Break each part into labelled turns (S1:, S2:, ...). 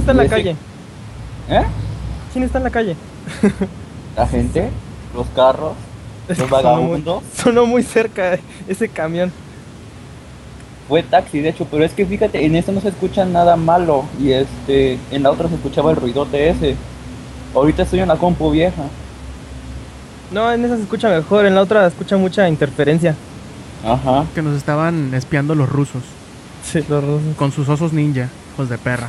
S1: está en la
S2: Ese-
S1: calle?
S2: ¿Eh?
S1: ¿Quién está en la calle?
S2: La gente, los carros, los
S1: Sonó muy-
S2: vagabundos.
S1: Sonó muy cerca ese camión.
S2: Fue taxi, de hecho, pero es que fíjate, en esta no se escucha nada malo y este, en la otra se escuchaba el ruidote ese. Ahorita estoy en la compu vieja.
S1: No, en esa se escucha mejor, en la otra se escucha mucha interferencia.
S2: Ajá.
S3: Que nos estaban espiando los rusos
S1: Sí, los rusos.
S3: con sus osos ninja, hijos de perra.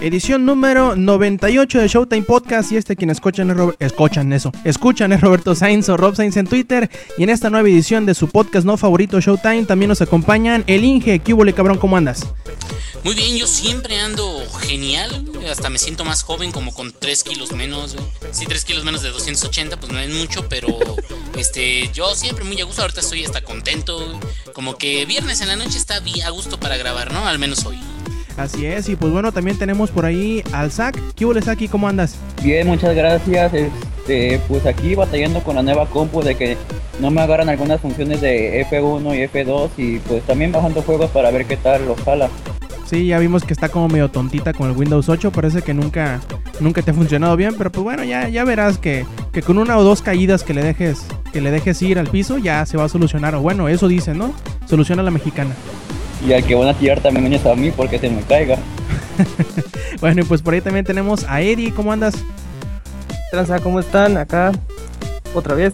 S3: Edición número 98 de Showtime Podcast y este quien escuchan es Robert, escuchan eso, escuchan es Roberto Sainz o Rob Sainz en Twitter y en esta nueva edición de su podcast no favorito Showtime también nos acompañan el Inge, ¿qué hubo, cabrón? ¿Cómo andas?
S4: Muy bien, yo siempre ando genial, hasta me siento más joven, como con 3 kilos menos. Sí, 3 kilos menos de 280, pues no es mucho, pero este, yo siempre muy a gusto, ahorita estoy hasta contento, como que viernes en la noche está a gusto para grabar, ¿no? Al menos hoy.
S3: Así es, y pues bueno, también tenemos por ahí al Zack, ¿qué hubo, Zack? ¿Cómo andas?
S2: Bien, muchas gracias. Este, pues aquí batallando con la nueva compu de que no me agarran algunas funciones de F1 y F2 y pues también bajando juegos para ver qué tal los jala.
S3: Sí, ya vimos que está como medio tontita con el Windows 8, parece que nunca, nunca te ha funcionado bien, pero pues bueno, ya, ya verás que, que con una o dos caídas que le dejes, que le dejes ir al piso, ya se va a solucionar, o bueno, eso dicen, ¿no? Soluciona la mexicana.
S2: Y al que van a tirar también uñas a mí porque se me caiga.
S3: Bueno, y pues por ahí también tenemos a Eddie, ¿cómo andas?
S1: Tranza, ¿cómo están? Acá, otra vez.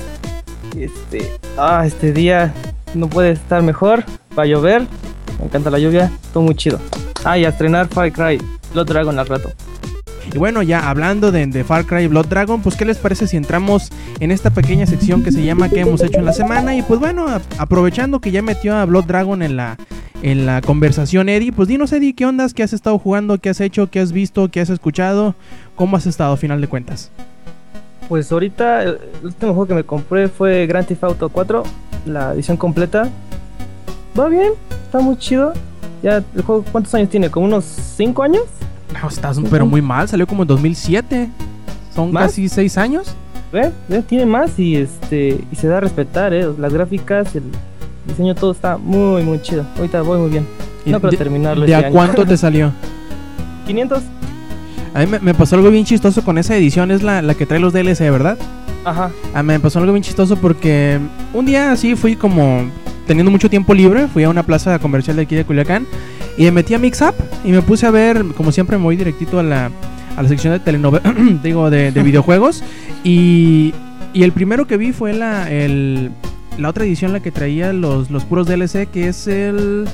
S1: Este, ah, este día no puede estar mejor. Va a llover. Me encanta la lluvia. Todo muy chido. Ah, y a estrenar Far Cry. Blood Dragon al rato.
S3: Y bueno, ya hablando de, de Far Cry Blood Dragon, pues ¿qué les parece si entramos en esta pequeña sección que se llama ¿Qué hemos hecho en la semana? Y pues bueno, a- aprovechando que ya metió a Blood Dragon en la, en la conversación, Eddie, pues dinos Eddie, ¿qué ondas? ¿Qué has estado jugando? ¿Qué has hecho? ¿Qué has visto? ¿Qué has escuchado? ¿Cómo has estado a final de cuentas?
S1: Pues ahorita el último juego que me compré fue Grand Theft Auto 4, la edición completa. Va bien, está muy chido. Ya el juego, ¿cuántos años tiene? ¿Como unos 5 años?
S3: No, estás pero muy mal, salió como en 2007. Son
S1: ¿Más?
S3: casi 6 años.
S1: ¿Ve? ¿Ve? Tiene más y este y se da a respetar, eh. Las gráficas, el diseño, todo está muy muy chido. Ahorita voy muy bien.
S3: ¿Y
S1: No creo
S3: de-
S1: terminarlo
S3: ¿De
S1: este
S3: a
S1: año.
S3: cuánto te salió?
S1: 500.
S3: A mí me, me pasó algo bien chistoso con esa edición, es la, la que trae los DLC, ¿verdad?
S1: Ajá.
S3: Ah, me pasó algo bien chistoso porque un día así fui como teniendo mucho tiempo libre, fui a una plaza comercial de aquí de Culiacán y me metí a Mix Up y me puse a ver, como siempre me voy directito a la, a la sección de telenovelas, digo, de, de videojuegos y, y el primero que vi fue la, el, la otra edición, la que traía los, los puros DLC, que es el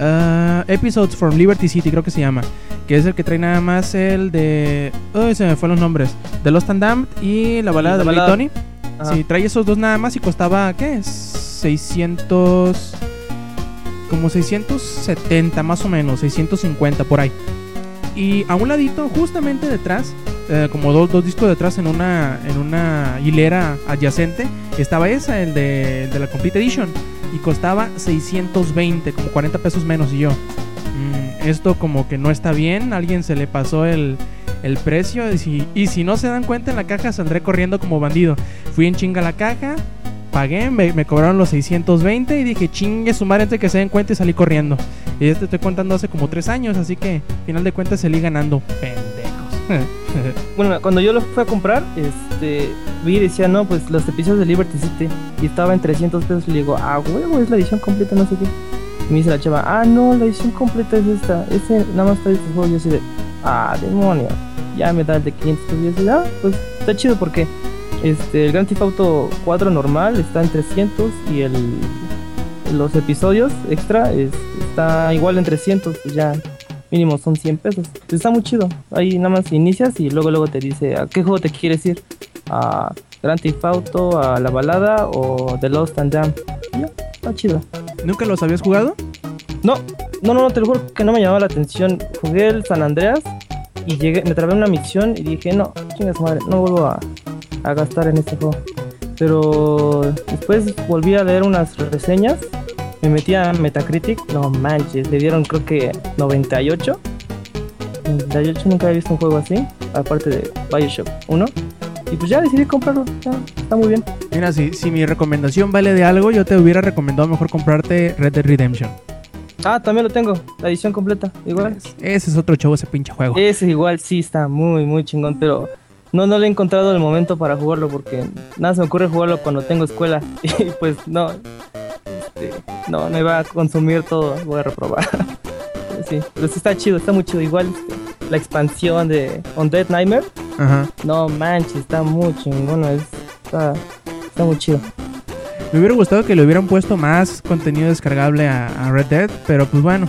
S3: ah, Episodes from Liberty City, creo que se llama. Que es el que trae nada más el de... Uy, se me fueron los nombres. De Lost and Damned y la balada
S1: la
S3: de Billy. Tony.
S1: Ajá.
S3: Sí, trae esos dos nada más y costaba, ¿qué? 600... Como 670 más o menos, 650 por ahí. Y a un ladito, justamente detrás, eh, como dos, dos discos detrás en una, en una hilera adyacente, estaba esa, el de, de la Complete Edition. Y costaba 620, como 40 pesos menos. Y yo, "Mm, esto como que no está bien, alguien se le pasó el, el precio. Y si, y si no se dan cuenta en la caja, saldré corriendo como bandido. Fui en chinga la caja, pagué, me, cobraron los 620 y dije, chingue su madre que se den cuenta y salí corriendo. Y ya te estoy contando hace como 3 años, así que al final de cuentas salí ganando. Pendejos.
S1: Bueno, cuando yo lo fui a comprar, este, vi y decía, no, pues los episodios de Liberty City. Y estaba en 300 pesos. Y le digo, ah, huevo, es la edición completa, no sé qué. Y me dice la chava, ah, no, la edición completa es esta. Ese nada más trae estos juegos. Yo así de, ah, demonios. Ya me da el de 500 pesos. Y yo así, ah, pues está chido porque este, el Grand Theft Auto 4 normal está en 300 y el los episodios extra es- está igual en 300, pues ya mínimo son 100 pesos. Está muy chido. Ahí nada más inicias y luego luego te dice a qué juego te quieres ir. A Grand Theft Auto, a la balada o The Lost and Ya, está chido.
S3: ¿Nunca los habías jugado?
S1: No, no, no, no, te lo juro que no me llamaba la atención. Jugué el San Andreas y llegué, me trabé una misión y dije, no, chingas madre, no vuelvo a, a gastar en este juego. Pero después volví a leer unas reseñas, me metí a Metacritic, no manches, le dieron creo que 98. 98 nunca había visto un juego así. aparte de Bioshock 1. Y pues ya decidí comprarlo, ya, está muy bien.
S3: Mira, si, si mi recomendación vale de algo, yo te hubiera recomendado mejor comprarte Red Dead Redemption.
S1: Ah, también lo tengo, la edición completa, igual.
S3: Ese es otro show, ese pinche juego.
S1: Ese igual sí está muy, muy chingón, pero no, no le he encontrado el momento para jugarlo porque nada se me ocurre jugarlo cuando tengo escuela. Y pues no, este, no, me va a consumir todo, voy a reprobar. sí, pero sí está chido, está muy chido. Igual este, la expansión de Undead Nightmare,
S3: Ajá.
S1: no manches, está muy chingón, es, está, está muy chido.
S3: Me hubiera gustado que le hubieran puesto más contenido descargable a, a Red Dead, pero pues bueno.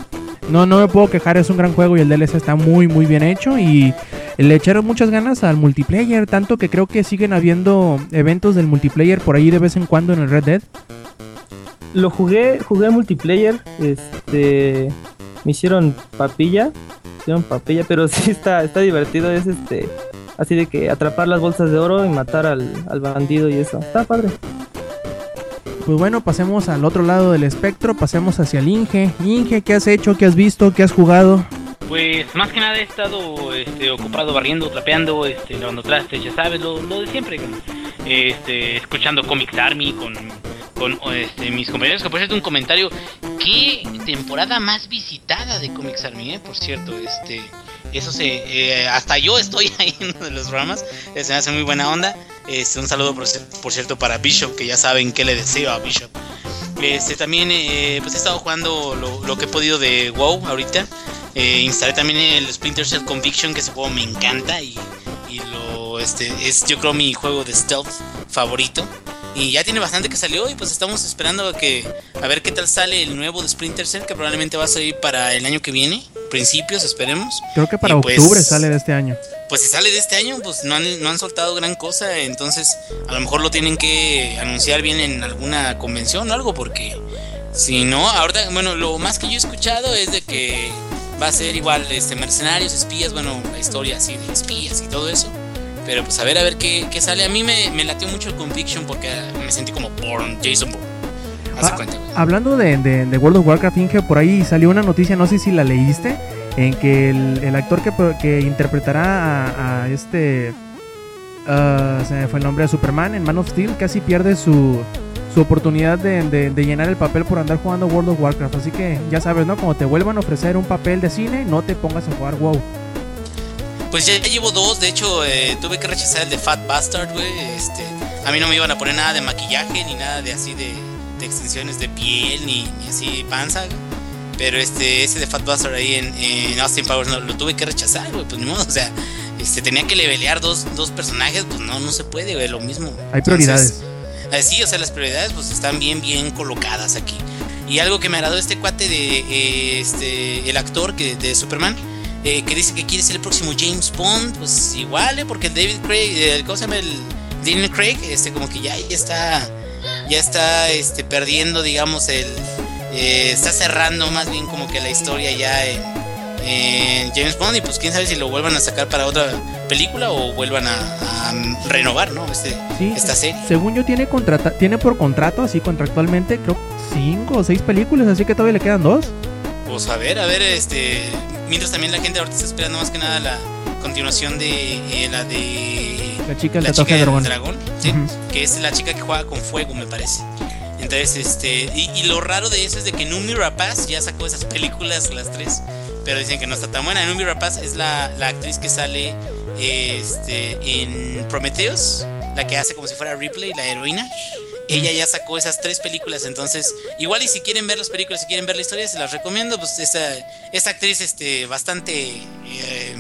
S3: No, no me puedo quejar, es un gran juego y el DLC está muy, muy bien hecho y le echaron muchas ganas al multiplayer, tanto que creo que siguen habiendo eventos del multiplayer por ahí de vez en cuando en el Red Dead.
S1: Lo jugué, jugué multiplayer, este, me hicieron papilla, me hicieron papilla, pero sí está, está divertido, es este, así de que atrapar las bolsas de oro y matar al, al bandido y eso, está padre.
S3: Pues bueno, pasemos al otro lado del espectro, pasemos hacia el Inge. Inge, ¿qué has hecho? ¿Qué has visto? ¿Qué has jugado?
S4: Pues más que nada he estado este, ocupado barriendo, trapeando, este, lavando trastes, ya sabes, lo, lo de siempre. Este, escuchando Comics Army con, con este, mis compañeros. Que por cierto, un comentario. ¿Qué temporada más visitada de Comics Army, eh? Por cierto, este. Eso se. eh, hasta yo estoy ahí en los programas. eh, se me hace muy buena onda. Este, un saludo, por, por cierto, para Bishop, que ya saben qué le deseo a Bishop. Este, también, eh, pues he estado jugando lo, lo que he podido de WoW ahorita. Eh, instalé también el Splinter Cell Conviction, que ese juego me encanta y, y lo, este, es yo creo mi juego de stealth favorito. Y ya tiene bastante que salió y pues estamos esperando a que a ver qué tal sale el nuevo de Splinter Cell, que probablemente va a salir para el año que viene, principios, esperemos.
S3: Creo que para
S4: Y pues-
S3: octubre sale de este año.
S4: Pues si sale de este año, pues no han, no han soltado gran cosa, entonces a lo mejor lo tienen que anunciar bien en alguna convención o algo, porque si no, ahorita, bueno, lo más que yo he escuchado es de que va a ser igual, este, mercenarios, espías, bueno, la historia así de espías y todo eso. Pero pues a ver, a ver qué, qué sale. A mí me, me latió mucho el Conviction porque me sentí como Bourne, Jason Bourne. Haz
S3: Ah,
S4: cuenta.
S3: Hablando de, de- de World of Warcraft, Inge, por ahí salió una noticia, no sé si la leíste, en que el, el actor que, que interpretará a, a este... se me fue el nombre de Superman en Man of Steel, casi pierde su, su oportunidad de, de- de llenar el papel por andar jugando World of Warcraft. Así que ya sabes, ¿no? Como te vuelvan a ofrecer un papel de cine, no te pongas a jugar WoW.
S4: Pues ya llevo dos, de hecho eh, tuve que rechazar el de Fat Bastard, güey. Este, a mí no me iban a poner nada de maquillaje ni nada de así de, de extensiones de piel ni, ni así panza. Pero este, ese de Fat Bastard ahí en, en Austin Powers no, lo tuve que rechazar, güey. Pues ni modo, o sea, este, tenía que levelear dos, dos personajes, pues no, no se puede, güey, lo mismo.
S3: Hay prioridades.
S4: Eh, sí, o sea, las prioridades pues están bien, bien colocadas aquí. Y algo que me agradó este cuate de eh, este el actor que de Superman, eh, que dice que quiere ser el próximo James Bond, pues igual, eh, porque David Craig, eh, ¿cómo se llama? El Daniel Craig, este como que ya, ya está, ya está este, perdiendo, digamos, el, eh, está cerrando más bien como que la historia ya en, en James Bond y pues quién sabe si lo vuelvan a sacar para otra película o vuelvan a, a renovar, ¿no? Este,
S3: Sí,
S4: esta serie.
S3: Según yo tiene contrata tiene por contrato, así contractualmente, creo cinco o seis películas, así que todavía le quedan dos.
S4: Pues a ver, a ver, este. Mientras también la gente ahorita está esperando más que nada la continuación de eh, la de.
S3: La chica
S4: la chica
S3: de dragón.
S4: dragón, sí, que es la chica que juega con fuego, me parece. Entonces, este. Y, y lo raro de eso es de que Numi Rapaz ya sacó esas películas, las tres. Pero dicen que no está tan buena. Numi Rapaz es la, la actriz que sale este, en Prometheus, la que hace como si fuera Ripley, la heroína. Ella ya sacó esas tres películas, entonces igual y si quieren ver las películas, si quieren ver la historia, se las recomiendo. Pues esta, esta actriz este, bastante... eh,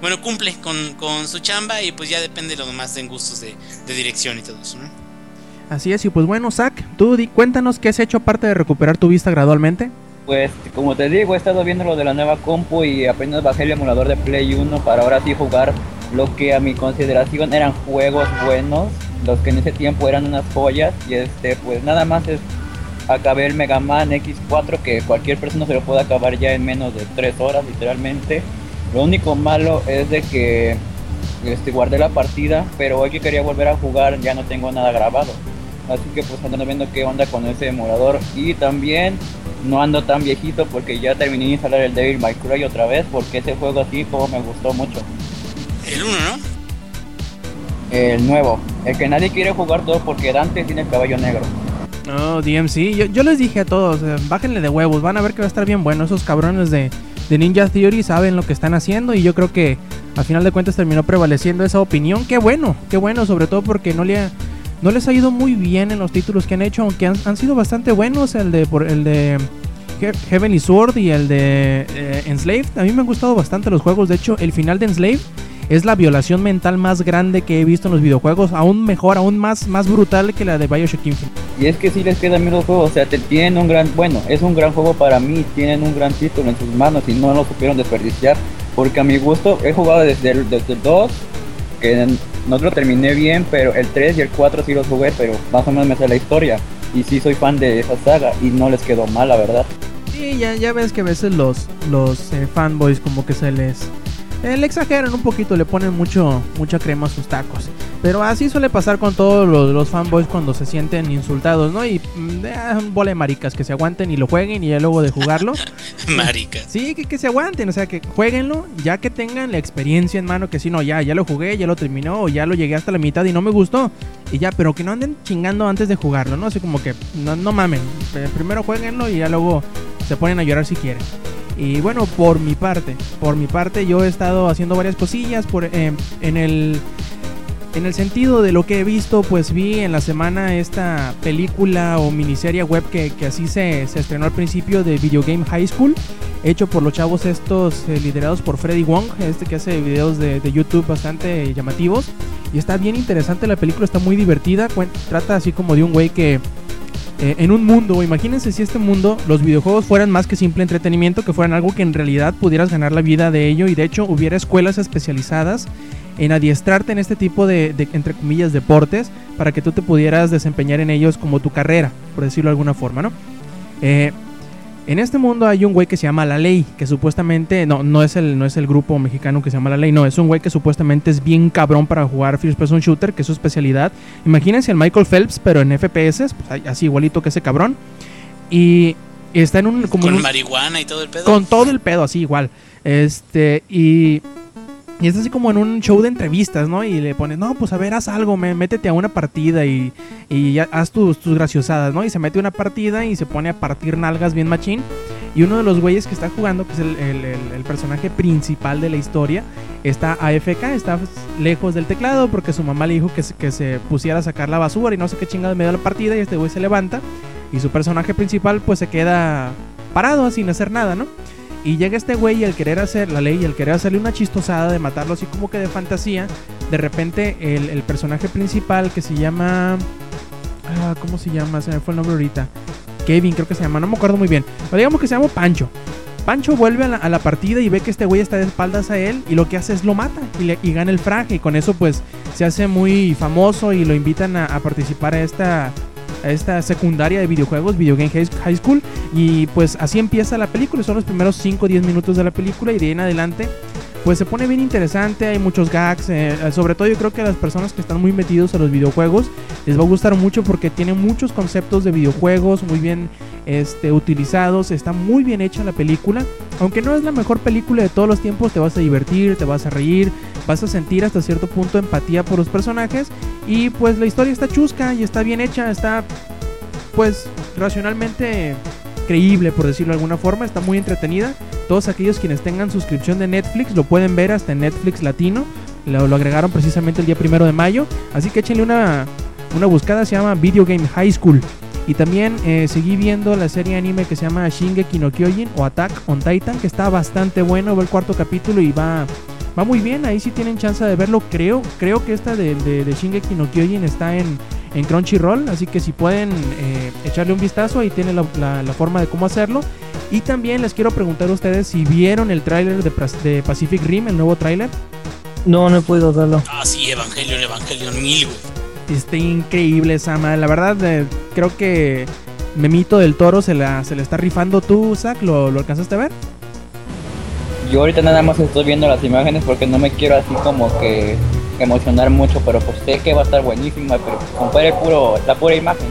S4: bueno, cumple con, con su chamba y pues ya depende lo más en gustos de, de dirección y todo eso, ¿no?
S3: Así es, y pues bueno, Zach, tú di- cuéntanos qué has hecho aparte de recuperar tu vista gradualmente.
S2: Pues como te digo, he estado viendo lo de la nueva compu y apenas bajé el emulador de Play 1 para ahora sí jugar lo que a mi consideración eran juegos buenos, los que en ese tiempo eran unas joyas y este pues nada más es acabé el Mega Man X4 que cualquier persona se lo puede acabar ya en menos de 3 horas literalmente. Lo único malo es de que este, guardé la partida, pero hoy que quería volver a jugar ya no tengo nada grabado. Así que pues andando viendo qué onda con ese emulador. Y también no ando tan viejito porque ya terminé de instalar el Devil May Cry otra vez porque ese juego así como me gustó mucho.
S4: El 1, ¿no?
S2: El nuevo. El que nadie quiere jugar todo porque Dante tiene el caballo negro.
S3: No, DMC, yo, yo les dije a todos, eh, bájenle de huevos, van a ver que va a estar bien bueno. Esos cabrones de, de Ninja Theory saben lo que están haciendo y yo creo que al final de cuentas terminó prevaleciendo esa opinión. Qué bueno, qué bueno, sobre todo porque no, le ha- no les ha ido muy bien en los títulos que han hecho, aunque han, han sido bastante buenos. El de, por, el de He- Heavenly Sword y el de eh, Enslaved. A mí me han gustado bastante los juegos. De hecho, el final de Enslaved es la violación mental más grande que he visto en los videojuegos. Aún mejor, aún más, más brutal que la de Bioshock Infinite.
S2: Y es que sí les quedan bien los juegos, o sea, te tienen un gran, bueno, es un gran juego para mí, tienen un gran título en sus manos y no lo supieron desperdiciar, porque a mi gusto he jugado desde el, desde el 2, que no lo terminé bien, pero el 3 y el 4 sí los jugué, pero más o menos me sé la historia, y sí soy fan de esa saga, y no les quedó mal, la verdad.
S3: Sí, ya, ya ves que a veces los, los eh, fanboys como que se les... eh, le exageran un poquito, le ponen mucho, mucha crema a sus tacos. Pero así suele pasar con todos los, los fanboys cuando se sienten insultados, ¿no? Y mm, eh, bola de maricas que se aguanten y lo jueguen y ya luego de jugarlo.
S4: Marica.
S3: Sí, que, que se aguanten, o sea, que jueguenlo ya que tengan la experiencia en mano, que si no, ya, ya lo jugué, ya lo terminó, o ya lo llegué hasta la mitad y no me gustó. Y ya, pero que no anden chingando antes de jugarlo, ¿no? Así como que no, no mamen, eh, primero jueguenlo y ya luego se ponen a llorar si quieren. Y bueno, por mi parte, por mi parte yo he estado haciendo varias cosillas eh, en el... En el sentido de lo que he visto, pues vi en la semana esta película o miniserie web que, que así se, se estrenó al principio de Video Game High School, hecho por los chavos estos eh, liderados por Freddy Wong, este que hace videos de, de YouTube bastante llamativos. Y está bien interesante la película, está muy divertida, trata así como de un güey que eh, en un mundo, imagínense si este mundo, los videojuegos fueran más que simple entretenimiento, que fueran algo que en realidad pudieras ganar la vida de ello y de hecho hubiera escuelas especializadas en adiestrarte en este tipo de, de, entre comillas, deportes para que tú te pudieras desempeñar en ellos como tu carrera, por decirlo de alguna forma, ¿no? Eh, en este mundo hay un güey que se llama La Ley, que supuestamente, no, no es, el, no es el grupo mexicano que se llama La Ley, no, es un güey que supuestamente es bien cabrón para jugar First Person Shooter, que es su especialidad. Imagínense al Michael Phelps, pero en FPS, pues, así igualito que ese cabrón. Y está en un... Como
S4: Con
S3: un-
S4: marihuana y todo el pedo.
S3: con todo el pedo, así igual. Este, y. Y es así como en un show de entrevistas, ¿no? Y le pones, no, pues a ver, haz algo, me- métete a una partida y, y haz tus, tus graciosadas, ¿no? Y se mete a una partida y se pone a partir nalgas bien machín. Y uno de los güeyes que está jugando, que es el, personaje principal de la historia, está AFK, está lejos del teclado porque su mamá le dijo que se, pusiera a sacar la basura y no sé qué chingada en medio de la partida y este güey se levanta y su personaje principal pues se queda parado sin hacer nada, ¿no? Y llega este güey y al querer hacer la ley y al querer hacerle una chistosada de matarlo así como que de fantasía, de repente el, el personaje principal que se llama... Ah, ¿Cómo se llama? Se me fue el nombre ahorita. Kevin creo que se llama, no me acuerdo muy bien. Pero digamos que se llama Pancho. Pancho vuelve a la, a la partida y ve que este güey está de espaldas a él y lo que hace es lo mata y, le- y gana el fraje y con eso pues se hace muy famoso y lo invitan a, participar a esta, esta secundaria de videojuegos, Video Game High- School y pues así empieza la película, son los primeros 5 o 10 minutos de la película y de ahí en adelante pues se pone bien interesante, hay muchos gags, eh, sobre todo yo creo que a las personas que están muy metidos a los videojuegos les va a gustar mucho porque tiene muchos conceptos de videojuegos muy bien este, utilizados, está muy bien hecha la película, aunque no es la mejor película de todos los tiempos, te vas a divertir, te vas a reír, vas a sentir hasta cierto punto empatía por los personajes y pues la historia está chusca y está bien hecha, está pues racionalmente creíble por decirlo de alguna forma, está muy entretenida. Todos aquellos quienes tengan suscripción de Netflix lo pueden ver hasta en Netflix Latino. Lo, agregaron precisamente el día primero de mayo. Así que échenle una, una buscada, se llama Video Game High School. Y también eh, seguí viendo la serie anime que se llama Shingeki no Kyojin o Attack on Titan, que está bastante bueno. Va el cuarto capítulo y va, va muy bien. Ahí sí tienen chance de verlo. Creo, creo que esta de, de, de Shingeki no Kyojin está en, en Crunchyroll. Así que si pueden eh, echarle un vistazo, ahí tienen la, la- la forma de cómo hacerlo. Y también les quiero preguntar a ustedes si vieron el tráiler de, de Pacific Rim, el nuevo tráiler.
S1: No, no he podido verlo.
S4: Ah, sí, Evangelion, Evangelion 1000, güey.
S3: Está increíble esa madre. La verdad, eh, creo que Memito del Toro se la, se la está rifando tú, Zach. ¿Lo, lo alcanzaste a ver?
S2: Yo ahorita nada más estoy viendo las imágenes porque no me quiero así como que emocionar mucho, pero pues sé que va a estar buenísima, pero con ver el puro, la pura imagen,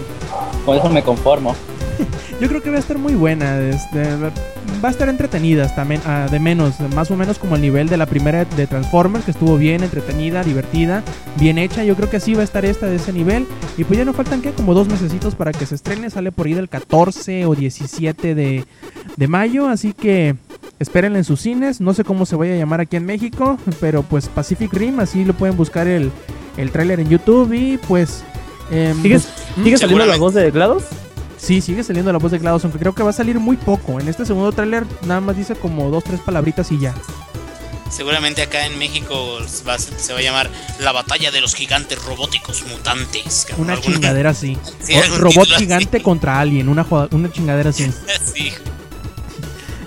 S2: con eso me conformo.
S3: Yo creo que va a estar muy buena. Este, va a estar entretenida, men- ah, de menos, más o menos como el nivel de la primera de Transformers, que estuvo bien entretenida, divertida, bien hecha. Yo creo que así va a estar esta de ese nivel. Y pues ya no faltan que como dos mesecitos para que se estrene. Sale por ahí del 14 o 17 de, de mayo. Así que espérenla en sus cines. No sé cómo se vaya a llamar aquí en México, pero pues Pacific Rim, así lo pueden buscar el, el tráiler en YouTube y pues... em,
S1: ¿Sigue,
S3: pues,
S1: ¿sigue saliendo la voz de GLaDOS?
S3: Sí, sigue saliendo la voz de GLaDOS, aunque creo que va a salir muy poco. En este segundo tráiler nada más dice como dos, tres palabritas y ya.
S4: Seguramente acá en México va se va a llamar La batalla de los gigantes robóticos mutantes. cabrón,
S3: Una
S4: alguna-
S3: chingadera así.
S4: Sí,
S3: robot
S4: así.
S3: gigante contra alien, una, una chingadera así.
S4: Sí.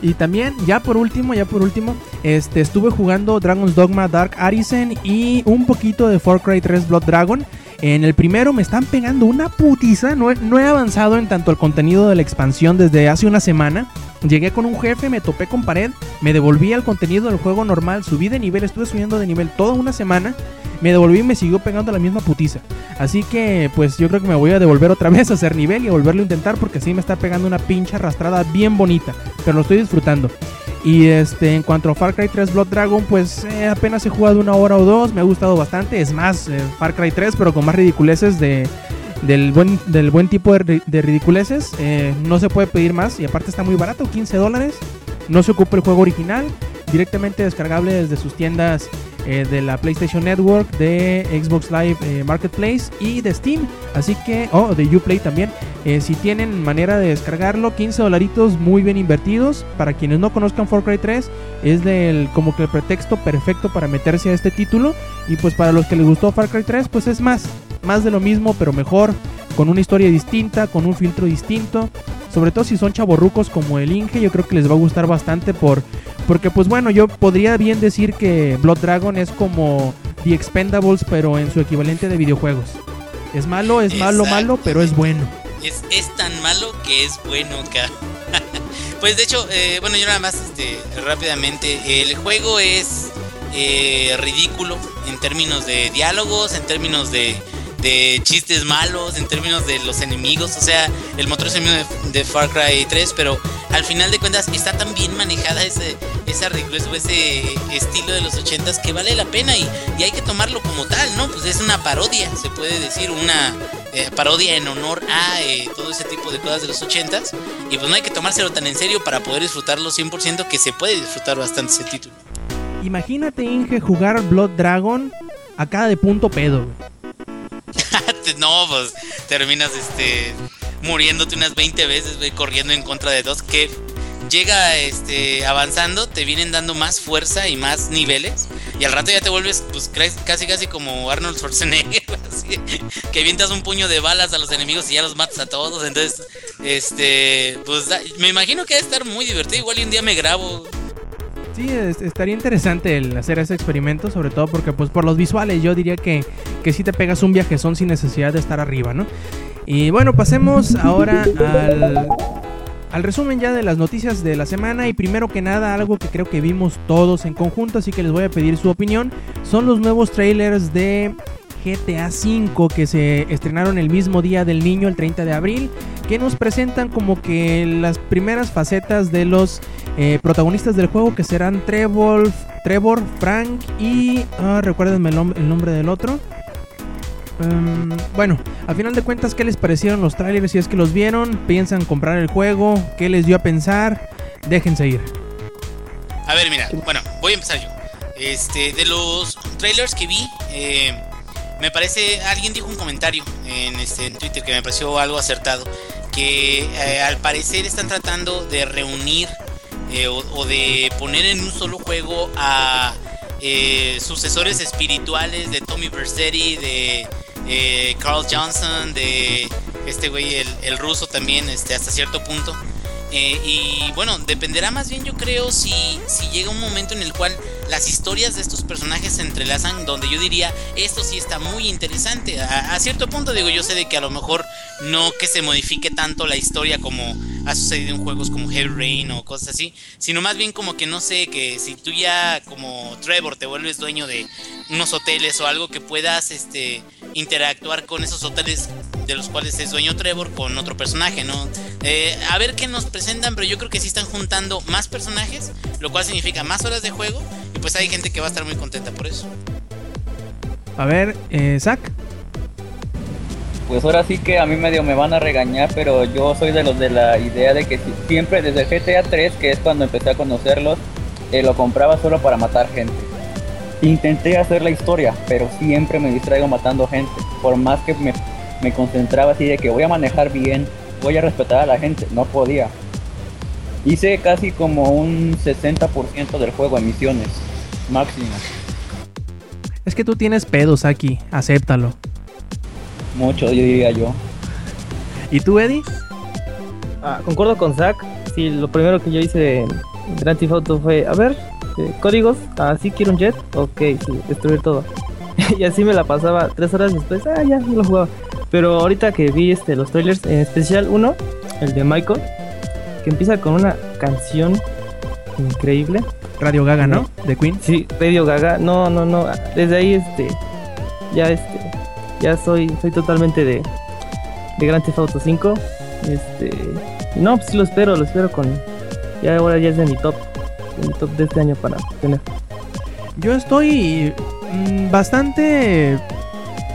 S3: Y también, ya por último, ya por último, este, estuve jugando Dragon's Dogma Dark Arisen y un poquito de Far Cry 3 Blood Dragon. En el primero me están pegando una putiza. No he, no he avanzado en tanto el contenido de la expansión desde hace una semana. Llegué con un jefe, me topé con pared, me devolví al contenido del juego normal, subí de nivel, estuve subiendo de nivel toda una semana. Me devolví y me siguió pegando la misma putiza. Así que, pues yo creo que me voy a devolver otra vez a hacer nivel y a volverlo a intentar porque sí me está pegando una pinche arrastrada bien bonita. Pero lo estoy disfrutando. Y este, en cuanto a Far Cry 3 Blood Dragon, pues eh, apenas he jugado una hora o dos, me ha gustado bastante. Es más, eh, Far Cry 3, pero con más ridiculeces de, del, buen, del buen tipo de, de ridiculeces. Eh, no se puede pedir más y aparte está muy barato, 15 dólares. No se ocupa el juego original, directamente descargable desde sus tiendas eh, de la PlayStation Network, de Xbox Live eh, Marketplace y de Steam. Así que, oh, de Uplay también. Si tienen manera de descargarlo, 15 dolaritos muy bien invertidos. Para quienes no conozcan Far Cry 3, es del, como que el pretexto perfecto para meterse a este título. Y pues para los que les gustó Far Cry 3, pues es más, más de lo mismo, pero mejor, con una historia distinta, con un filtro distinto. Sobre todo si son chavorrucos como el Inge, yo creo que les va a gustar bastante por porque pues bueno, yo podría bien decir que Blood Dragon es como The Expendables, pero en su equivalente de videojuegos. Es malo, es malo, malo, pero es bueno.
S4: Es, es tan malo que es bueno, ca- Pues de hecho, eh, bueno, yo nada más este, rápidamente. El juego es eh, ridículo en términos de diálogos, en términos de, de chistes malos, en términos de los enemigos. O sea, el motor es el mismo de, de Far Cry 3, pero al final de cuentas está tan bien manejada ese, ese estilo de los 80s que vale la pena y, y hay que tomarlo como tal, ¿no? Pues es una parodia, se puede decir, una eh, parodia en honor a eh, todo ese tipo de cosas de los 80s. Y pues no hay que tomárselo tan en serio para poder disfrutarlo 100%, que se puede disfrutar bastante ese título.
S3: Imagínate, Inge, jugar Blood Dragon acá de punto pedo. güey.
S4: no, pues terminas este muriéndote unas 20 veces, güey, corriendo en contra de dos que llega este avanzando, te vienen dando más fuerza y más niveles y al rato ya te vuelves pues casi casi como Arnold Schwarzenegger, que avientas un puño de balas a los enemigos y ya los matas a todos, entonces este pues me imagino que va a estar muy divertido, igual y un día me grabo.
S3: Sí, es- estaría interesante el hacer ese experimento, sobre todo porque pues por los visuales yo diría que, que sí te pegas un viajezón sin necesidad de estar arriba, ¿no? Y bueno, pasemos ahora al, al resumen ya de las noticias de la semana y primero que nada algo que creo que vimos todos en conjunto, así que les voy a pedir su opinión, son los nuevos trailers de GTA V que se estrenaron el mismo día del niño, el 30 de abril, que nos presentan como que las primeras facetas de los eh, protagonistas del juego que serán Trevor, Trevor Frank y... ah, recuérdenme el, nom- el nombre del otro. Em, bueno, a final de cuentas, ¿qué les parecieron los trailers? Si es que los vieron, piensan comprar el juego, ¿qué les dio a pensar? Déjense ir.
S4: A ver, mira, bueno, voy a empezar yo. Este, de los trailers que vi, eh, me parece, alguien dijo un comentario en, este, en Twitter que me pareció algo acertado, que eh, al parecer están tratando de reunir eh, o, de poner en un solo juego a eh, sucesores espirituales de Tommy Vercetti, de Carl Johnson, de este güey, el, el ruso también, este, hasta cierto punto. Y bueno, dependerá más bien yo creo si, si llega un momento en el cual las historias de estos personajes se entrelazan, donde yo diría, esto sí está muy interesante. A, cierto punto digo, yo sé de que a lo mejor no que se modifique tanto la historia como ha sucedido en juegos como Heavy Rain o cosas así, sino más bien como que no sé, que si tú ya como Trevor te vuelves dueño de unos hoteles o algo que puedas este interactuar con esos hoteles de los cuales es dueño Trevor con otro personaje, ¿no? Eh, a ver qué nos presentan, pero yo creo que sí están juntando más personajes, lo cual significa más horas de juego y pues hay gente que va a estar muy contenta por eso.
S3: A ver, eh, Zack.
S2: Pues ahora sí que a mí medio me van a regañar, pero yo soy de los de la idea de que si- siempre desde GTA 3, que es cuando empecé a conocerlos, eh, lo compraba solo para matar gente. Intenté hacer la historia, pero siempre me distraigo matando gente. Por más que me, me concentraba así de que voy a manejar bien, voy a respetar a la gente, no podía. Hice casi como un 60% del juego en misiones, máximo.
S3: Es que tú tienes pedos aquí, acéptalo.
S2: Mucho, yo diría yo.
S3: ¿Y tú, Eddie?
S1: Ah, concuerdo con Zack. Sí, lo primero que yo hice en Grand Theft Auto fue, a ver, eh, códigos, así quiero un jet, ok, sí, destruir todo. y así me la pasaba tres horas después, ah, ya, no lo jugaba. Pero ahorita que vi este, los trailers, en especial uno, el de Michael, que empieza con una canción increíble.
S3: Radio Gaga, ¿no? De Queen.
S1: Sí, Radio Gaga, no, no, no, desde ahí este, ya este, ya soy, soy totalmente de, de Grand Theft Auto 5, este, no, pues sí lo espero, lo espero con, ya ahora ya es de mi top, de mi top de este año para tener.
S3: Yo estoy mm, bastante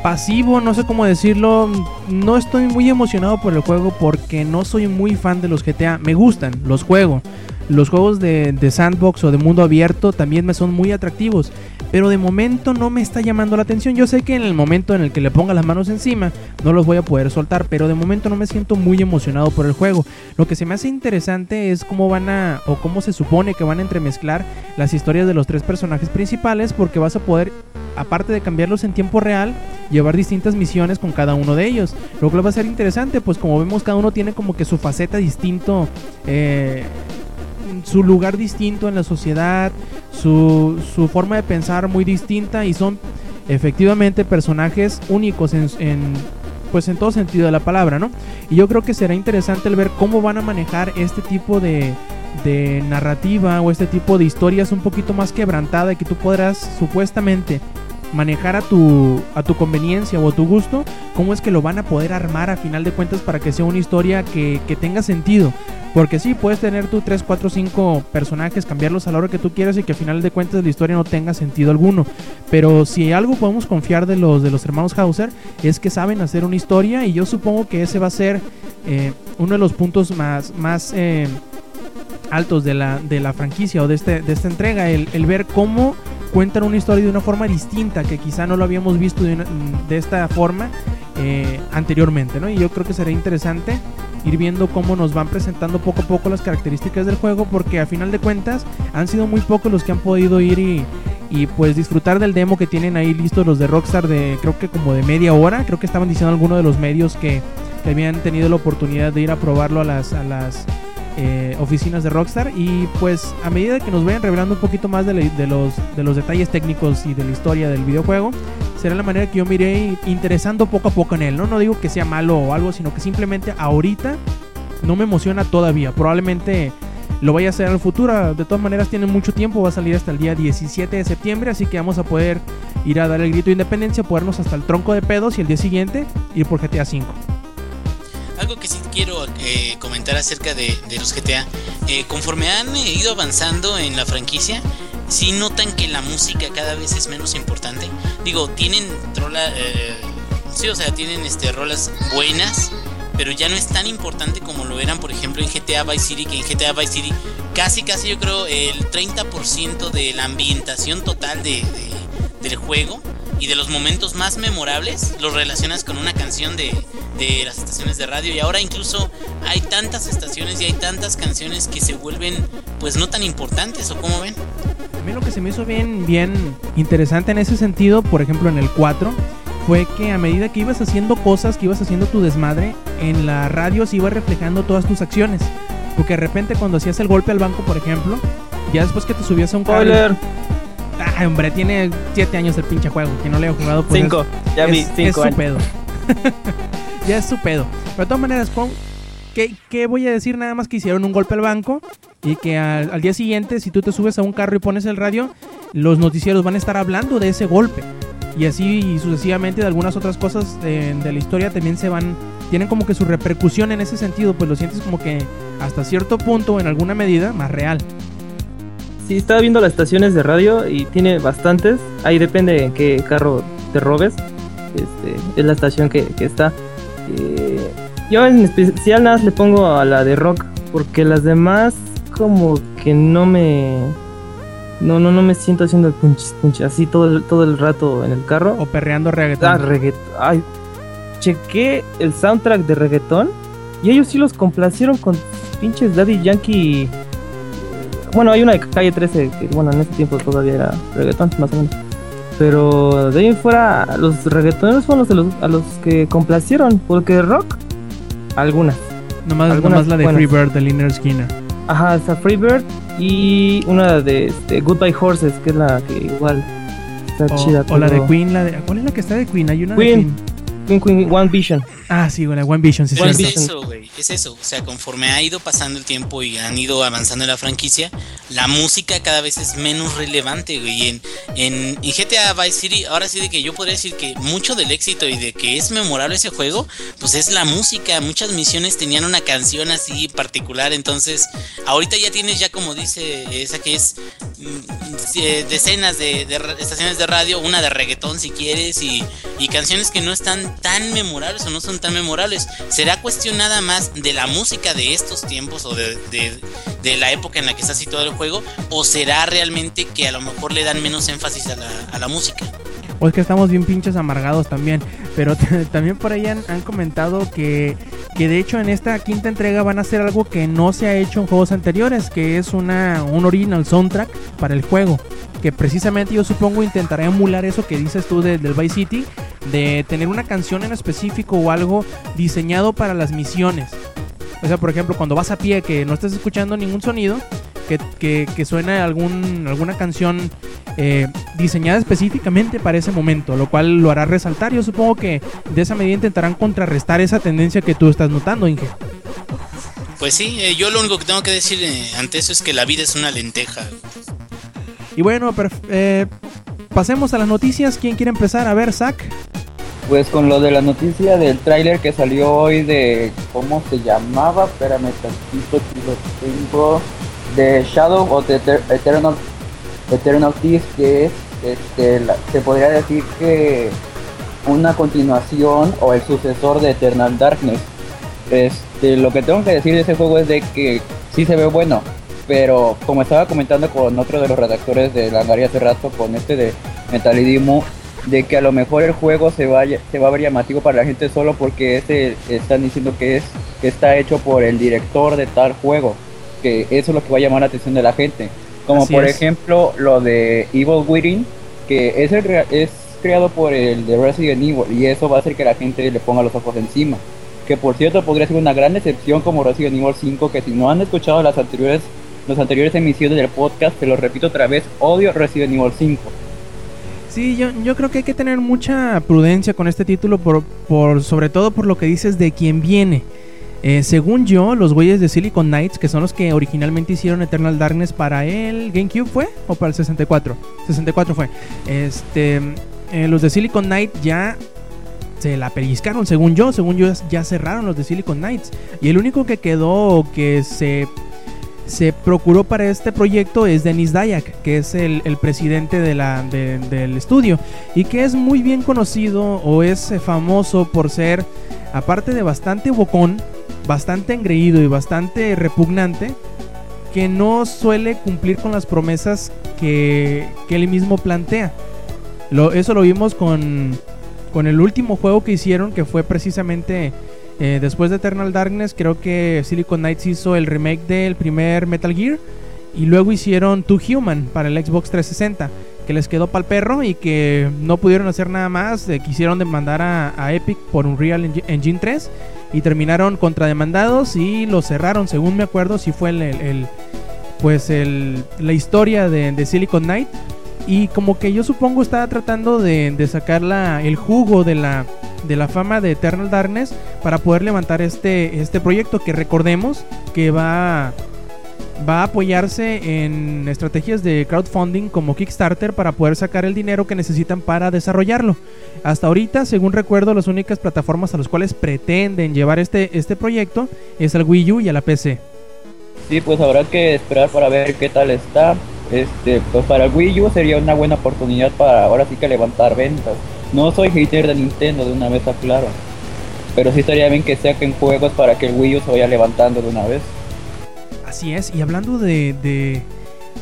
S3: pasivo, no sé cómo decirlo. No estoy muy emocionado por el juego porque no soy muy fan de los GTA. Me gustan, los juego. Los juegos de, de sandbox o de mundo abierto también me son muy atractivos. Pero de momento no me está llamando la atención. Yo sé que en el momento en el que le ponga las manos encima no los voy a poder soltar. Pero de momento no me siento muy emocionado por el juego. Lo que se me hace interesante es cómo van a, o cómo se supone que van a entremezclar las historias de los tres personajes principales. Porque vas a poder, aparte de cambiarlos en tiempo real, llevar distintas misiones con cada uno de ellos. Lo cual va a ser interesante, pues como vemos cada uno tiene como que su faceta distinto. Eh, su lugar distinto en la sociedad, su, su forma de pensar muy distinta y son efectivamente personajes únicos en, en, pues en todo sentido de la palabra, ¿no? Y yo creo que será interesante el ver cómo van a manejar este tipo de, de narrativa o este tipo de historias un poquito más quebrantada y que tú podrás supuestamente manejar a tu, a tu conveniencia o a tu gusto, cómo es que lo van a poder armar a final de cuentas para que sea una historia que, que tenga sentido. Porque sí, puedes tener tú 3, 4, 5 personajes, cambiarlos a la hora que tú quieras y que a final de cuentas la historia no tenga sentido alguno. Pero si algo podemos confiar de los, de los hermanos Hauser es que saben hacer una historia y yo supongo que ese va a ser eh, uno de los puntos más, más eh, altos de la, de la franquicia o de, este, de esta entrega, el, el ver cómo cuentan una historia de una forma distinta, que quizá no lo habíamos visto de, esta forma eh, anteriormente, ¿no? Y yo creo que será interesante ir viendo cómo nos van presentando poco a poco las características del juego, porque a final de cuentas han sido muy pocos los que han podido ir y, y pues disfrutar del demo que tienen ahí listos los de Rockstar de creo que como de media hora, creo que estaban diciendo algunos de los medios que, que habían tenido la oportunidad de ir a probarlo a las, a las eh, oficinas de Rockstar y pues a medida que nos vayan revelando un poquito más de, los, de los detalles técnicos y de la historia del videojuego, será la manera que yo me iré interesando poco a poco en él, ¿no? No digo que sea malo o algo, sino que simplemente ahorita no me emociona todavía. Probablemente lo vaya a hacer al futuro. De todas maneras tiene mucho tiempo, va a salir hasta el día 17 de septiembre, así que vamos a poder ir a dar el grito de independencia, podernos hasta el tronco de pedos y el día siguiente ir por GTA 5.
S4: Algo que sí quiero eh, comentar acerca de, de los GTA, eh, conforme han ido avanzando en la franquicia, sí notan que la música cada vez es menos importante. Digo, tienen trola, eh, sí, o sea, tienen este rolas buenas, pero ya no es tan importante como lo eran, por ejemplo, en GTA Vice City, que en GTA Vice City casi, casi yo creo el 30% de la ambientación total de, de- del juego y de los momentos más memorables los relacionas con una canción de, de las estaciones de radio y ahora incluso hay tantas estaciones y hay tantas canciones que se vuelven pues no tan importantes o como ven.
S3: A mí lo que se me hizo bien, bien interesante en ese sentido, por ejemplo en el 4, fue que a medida que ibas haciendo cosas, que ibas haciendo tu desmadre, en la radio se iba reflejando todas tus acciones. Porque de repente cuando hacías el golpe al banco, por ejemplo, ya después que te subías a un carro... Ay, hombre, tiene 7 años el pinche juego, que no le he jugado es-
S1: 5, ya vi,
S3: es,
S1: 5
S3: es su
S1: años.
S3: pedo. ya es su pedo. Pero de todas maneras, pon- ¿qué, qué voy a decir? Nada más que hicieron un golpe al banco y que al, al día siguiente, si tú te subes a un carro y pones el radio, los noticieros van a estar hablando de ese golpe. y así sucesivamente de algunas otras cosas de, de la historia también se van, tienen como que su repercusión en ese sentido, pues lo sientes como que hasta cierto punto, en alguna medida, más real.
S1: Sí, estaba viendo las estaciones de radio y tiene bastantes. Ahí depende en qué carro te robes. Este, es la estación que, que está. Eh, yo en especial nada más le pongo a la de rock. Porque las demás como que no me... No, no, no me siento haciendo el punch, punch así todo el, todo el rato en el carro.
S3: O perreando reggaetón.
S1: Ah, reggaetón. Ay, chequé el soundtrack de reggaetón y ellos sí los complacieron con pinches Daddy Yankee. Bueno, hay una de calle 13 que, bueno, en ese tiempo todavía era reggaetón, más o menos. Pero de ahí en fuera, los reggaetoneros fueron los, de los a los que complacieron, porque rock, algunas.
S3: nomás,
S1: algunas
S3: nomás la de
S1: buenas.
S3: Freebird de Liner Skinner.
S1: Ajá, está Freebird y una de este, Goodbye Horses, que es la que igual está
S3: O,
S1: chida.
S3: o la de Queen, la de, ¿cuál es la que está de Queen? Hay una de.
S1: Queen.
S3: Queen,
S1: Queen, One Vision.
S3: Ah, sí, la One Vision, sí,
S4: es eso, güey, es eso. O sea, conforme ha ido pasando el tiempo y han ido avanzando en la franquicia, la música cada vez es menos relevante, güey. En, en, en GTA Vice City, ahora sí de que yo podría decir que mucho del éxito y de que es memorable ese juego, pues es la música. Muchas misiones tenían una canción así particular, entonces ahorita ya tienes ya como dice esa que es mm, eh, decenas de, estaciones de radio, una de reggaetón si quieres y, y canciones que no están tan memorables o no son tan memorables. ¿Será cuestión nada más de la música de estos tiempos o de, de- de la época en la que está situado el juego? ¿O será realmente que a lo mejor le dan menos énfasis a la, a la música?
S3: O es que estamos bien pinches amargados también. Pero también por ahí han, han comentado que, que de hecho en esta quinta entrega van a hacer algo que no se ha hecho en juegos anteriores, que es una, un original soundtrack para el juego. Que precisamente yo supongo intentará emular eso que dices tú de- del Vice City, de tener una canción en específico o algo diseñado para las misiones. O sea, por ejemplo, cuando vas a pie que no estés escuchando ningún sonido, que, que, que suene algún, alguna canción eh, diseñada específicamente para ese momento, lo cual lo hará resaltar. Yo supongo que de esa medida intentarán contrarrestar esa tendencia que tú estás notando, Inge.
S4: Pues sí, eh, yo lo único que tengo que decir eh, ante eso es que la vida es una lenteja.
S3: Y bueno, eh, pasemos a las noticias. ¿Quién quiere empezar? A ver, Zach.
S2: Pues con lo de la noticia del tráiler que salió hoy de cómo se llamaba, espérame tantito aquí lo tengo, de Shadow of the Eter- Eternal Eternal que es este se podría decir que una continuación o el sucesor de Eternal Darkness. Este, lo que tengo que decir de ese juego es de que sí se ve bueno, pero como estaba comentando con otro de los redactores de la hace rato, con este de Metal Dimo, de que a lo mejor el juego se vaya, se va a ver llamativo para la gente solo porque este están diciendo que es que está hecho por el director de tal juego, que eso es lo que va a llamar la atención de la gente. Como
S3: Así
S2: por
S3: es.
S2: ejemplo lo de Evil Within, que es el es creado por el de Resident Evil y eso va a hacer que la gente le ponga los ojos encima. Que por cierto podría ser una gran decepción como Resident Evil 5, que si no han escuchado las anteriores las anteriores emisiones del podcast, te lo repito otra vez, odio Resident Evil 5.
S3: Sí, yo, yo creo que hay que tener mucha prudencia con este título, por, por sobre todo por lo que dices de quién viene. Eh, según yo, los güeyes de Silicon Knights, que son los que originalmente hicieron Eternal Darkness para el GameCube, ¿fue? ¿O para el 64? 64 fue. Este, eh, los de Silicon Knight ya se la pellizcaron, según yo. Según yo, ya cerraron los de Silicon Knights. Y el único que quedó que se se procuró para este proyecto es Denis Dayak, que es el, presidente del estudio y que es muy bien conocido o es famoso por ser, aparte de bastante bocón, bastante engreído y bastante repugnante, que no suele cumplir con las promesas que, que él mismo plantea. Lo, eso lo vimos con, con el último juego que hicieron, que fue precisamente eh, después de Eternal Darkness, creo que Silicon Knights hizo el remake del primer Metal Gear y luego hicieron Two Human para el Xbox 360, que les quedó pal perro y que no pudieron hacer nada más. eh, quisieron demandar a, a Epic por Unreal Engi- Engine 3 y terminaron contrademandados y lo cerraron, según me acuerdo, si fue el, el- el- pues el, la historia de, de Silicon Knight. Y como que yo supongo estaba tratando de, de sacar la- el jugo de la, de la fama de Eternal Darkness para poder levantar este, este proyecto que recordemos que va va a apoyarse en estrategias de crowdfunding como Kickstarter para poder sacar el dinero que necesitan para desarrollarlo. Hasta ahorita, según recuerdo, las únicas plataformas a las cuales pretenden llevar este, este proyecto es al Wii U y a la PC.
S2: Sí, pues habrá que esperar para ver qué tal está. Este, pues para el Wii U sería una buena oportunidad para ahora sí que levantar ventas. No soy hater de Nintendo, de una vez aclaro. Pero sí estaría bien que saquen juegos para que el Wii U se vaya levantando de una vez.
S3: Así es, y hablando de, de,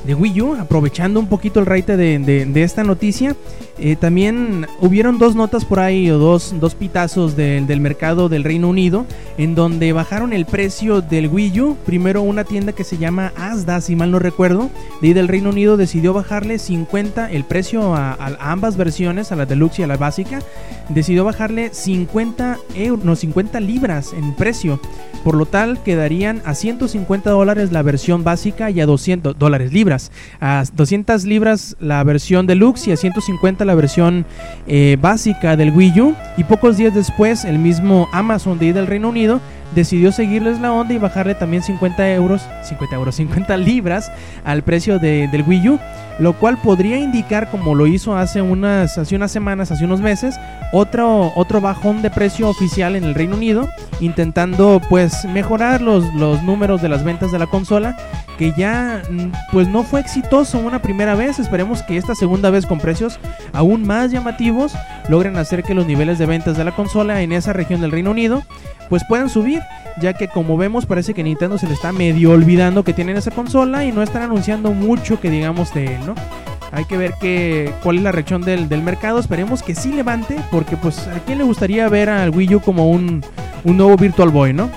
S3: de Wii U, aprovechando un poquito el rate de, de- de esta noticia, eh, también hubieron dos notas por ahí o dos, dos pitazos del- mercado del Reino Unido en donde bajaron el precio del Wii U. Primero una tienda que se llama Asda, si mal no recuerdo, de ahí del Reino Unido decidió bajarle 50 el precio a ambas versiones, a la deluxe y a la básica, decidió bajarle 50 euros, no, 50 libras en precio. Por lo tal, quedarían a 150 dólares la versión básica y a 200 dólares libras. A 200 libras la versión deluxe y a 150 la versión eh, básica del Wii U. Y pocos días después, el mismo Amazon de ahí del Reino Unido decidió seguirles la onda y bajarle también 50 euros, 50 euros, 50 libras al precio de- del Wii U, lo cual podría indicar, como lo hizo hace unas, hace unas semanas, hace unos meses, otro, otro bajón de precio oficial en el Reino Unido, intentando pues mejorar los, los números de las ventas de la consola, que ya mm, pues no fue exitoso una primera vez, esperemos que esta segunda vez con precios aún más llamativos logren hacer que los niveles de ventas de la consola en esa región del Reino Unido pues puedan subir, ya que como vemos parece que Nintendo se le está medio olvidando que tienen esa consola y no están anunciando mucho que digamos de él, ¿no? Hay que ver que, cuál es la reacción del, del mercado. Esperemos que sí levante. Porque pues a quién le gustaría ver al Wii U como un, un nuevo Virtual Boy, ¿no?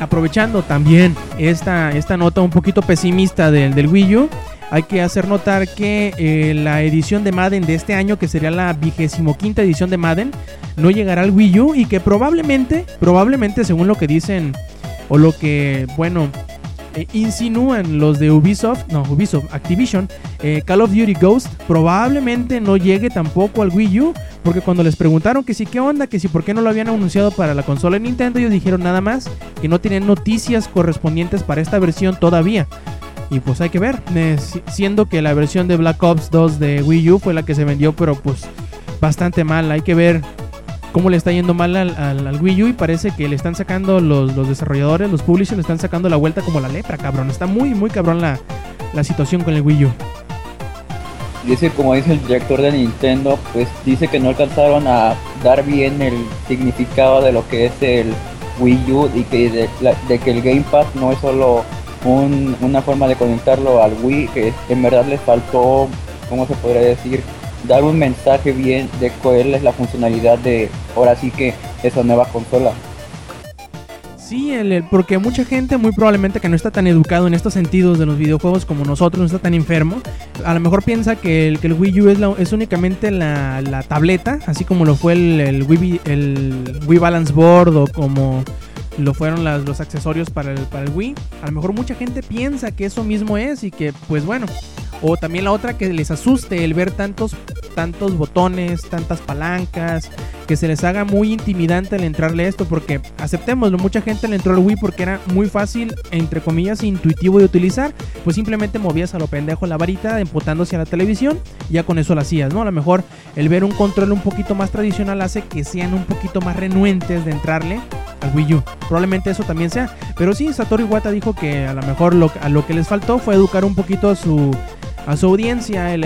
S3: Aprovechando también esta, esta nota un poquito pesimista del, del Wii U. Hay que hacer notar que eh, la edición de Madden de este año, que sería la vigésimo quinta edición de Madden, no llegará al Wii U y que probablemente, probablemente según lo que dicen o lo que, bueno, eh, insinúan los de Ubisoft, no, Ubisoft, Activision, eh, Call of Duty Ghost probablemente no llegue tampoco al Wii U, porque cuando les preguntaron que si qué onda, que si por qué no lo habían anunciado para la consola de Nintendo, ellos dijeron nada más que no tienen noticias correspondientes para esta versión todavía. Y pues hay que ver, si- siendo que la versión de Black Ops 2 de Wii U fue la que se vendió, pero pues bastante mal, hay que ver cómo le está yendo mal al, al- al Wii U y parece que le están sacando los, los desarrolladores, los publishers, le están sacando la vuelta como la lepra, cabrón. Está muy, muy cabrón la, la situación con el Wii U.
S2: Dice, como dice el director de Nintendo, pues dice que no alcanzaron a dar bien el significado de lo que es el Wii U y que de, que el Gamepad no es solo un- una forma de conectarlo al Wii, que en verdad les faltó, ¿cómo se podría decir? Dar un mensaje bien de cuál es la funcionalidad de ahora sí que esa nueva consola.
S3: Sí, porque mucha gente muy probablemente que no está tan educado en estos sentidos de los videojuegos como nosotros, no está tan enfermo, a lo mejor piensa que el, que el Wii U es, únicamente la, la tableta, así como lo fue el, Wii, el Wii Balance Board o como lo fueron los accesorios para el, para el Wii. A lo mejor mucha gente piensa que eso mismo es y que pues bueno. O también la otra que les asuste el ver tantos, tantos botones, tantas palancas, que se les haga muy intimidante el entrarle esto, porque aceptémoslo, mucha gente le entró al Wii porque era muy fácil, entre comillas, intuitivo de utilizar, pues simplemente movías a lo pendejo la varita empotándose a la televisión, y ya con eso lo hacías, ¿no? A lo mejor el ver un control un poquito más tradicional hace que sean un poquito más renuentes de entrarle al Wii U. Probablemente eso también sea, pero sí, Satoru Iwata dijo que a lo mejor lo, a lo que les faltó fue educar un poquito a su a su audiencia, el,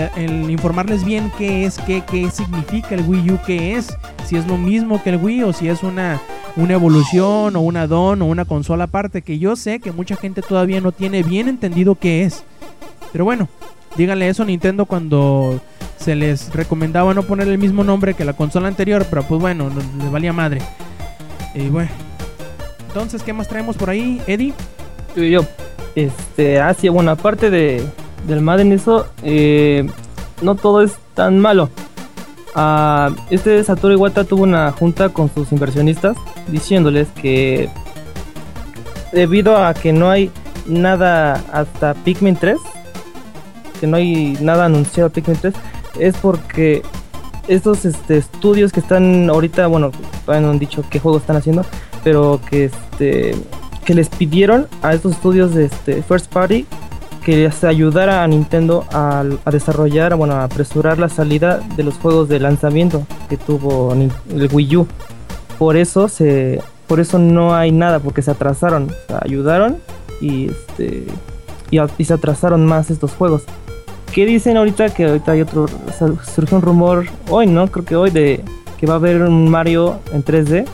S3: informarles bien qué es, qué, qué significa el Wii U, qué es, si es lo mismo que el Wii o si es una, una evolución o un add-on o una consola aparte, que yo sé que mucha gente todavía no tiene bien entendido qué es. Pero bueno, díganle eso a Nintendo cuando se les recomendaba no poner el mismo nombre que la consola anterior, pero pues bueno, no- les valía madre. Y bueno. Entonces, ¿qué más traemos por ahí, Eddie?
S1: Tú y yo. Este, ah, sí, bueno, aparte de, del Madden, eso, eh, no todo es tan malo. Ah, este Satoru Iwata tuvo una junta con sus inversionistas diciéndoles que debido a que no hay nada hasta Pikmin 3, que no hay nada anunciado a Pikmin 3, es porque estos este, estudios que están ahorita, bueno, todavía no han dicho qué juegos están haciendo, pero que este que les pidieron a estos estudios de este first party que se ayudara a Nintendo a, desarrollar, bueno, a apresurar la salida de los juegos de lanzamiento que tuvo el Wii U. Por eso se, por eso no hay nada, porque se atrasaron, o ayudaron y este y, se atrasaron más estos juegos. ¿Qué dicen ahorita? Que ahorita hay otro, sal- surgió un rumor hoy, ¿no? Creo que hoy de que va a haber un Mario en 3D,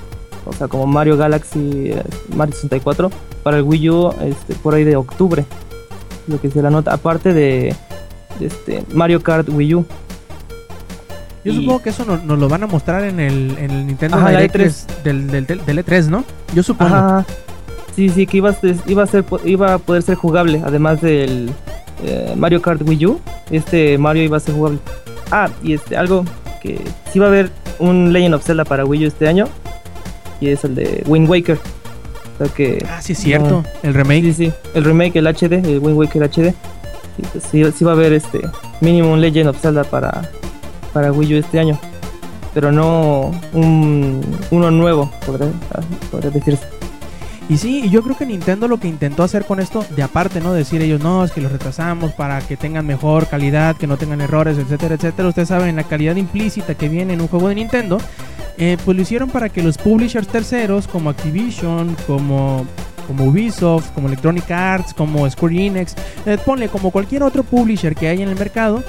S1: o sea, como Mario Galaxy, eh, Mario 64 para el Wii U, este, por ahí de octubre, lo que se la nota. Aparte de, de este Mario Kart Wii U.
S3: Yo
S1: Y-
S3: supongo que eso no- nos lo van a mostrar en el, en el Nintendo
S1: Ajá,
S3: Direct
S1: E3.
S3: del, del, del, del E3, ¿no? Yo supongo.
S1: Ajá. Sí, sí, que iba a, ser- iba a ser iba a poder ser jugable, además del eh, Mario Kart Wii U, este Mario iba a ser jugable. Ah, y este algo que sí va a haber un Legend of Zelda para Wii U este año y es el de Wind Waker. O sea que
S3: Ah, sí es cierto. El remake.
S1: sí, sí, el remake, el HD, el Wind Waker HD. Sí, pues, sí, sí va a haber este mínimo un Legend of Zelda para para Wii U este año, pero no un uno nuevo, podría, podría decirse.
S3: Y sí, yo creo que Nintendo lo que intentó hacer con esto, de aparte, ¿no? Decir ellos, no, es que los retrasamos para que tengan mejor calidad, que no tengan errores, etcétera, etcétera. Ustedes saben la calidad implícita que viene en un juego de Nintendo. Eh, pues lo hicieron para que los publishers terceros, como Activision, como, como Ubisoft, como Electronic Arts, como Square Enix, eh, ponle como cualquier otro publisher que hay en el mercado,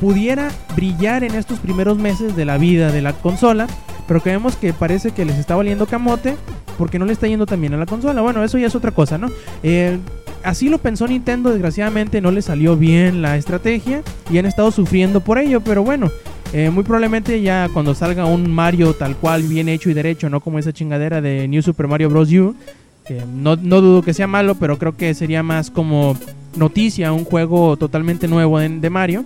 S3: pudiera brillar en estos primeros meses de la vida de la consola. Pero que vemos que parece que les está valiendo camote porque no le está yendo tan bien a la consola. Bueno, eso ya es otra cosa, ¿no? Eh, así lo pensó Nintendo, desgraciadamente no le salió bien la estrategia y han estado sufriendo por ello, pero bueno. Eh, muy probablemente ya cuando salga un Mario tal cual, bien hecho y derecho, no como esa chingadera de New Super Mario Bros. U, no, no dudo que sea malo, pero creo que sería más como noticia, un juego totalmente nuevo de, de Mario,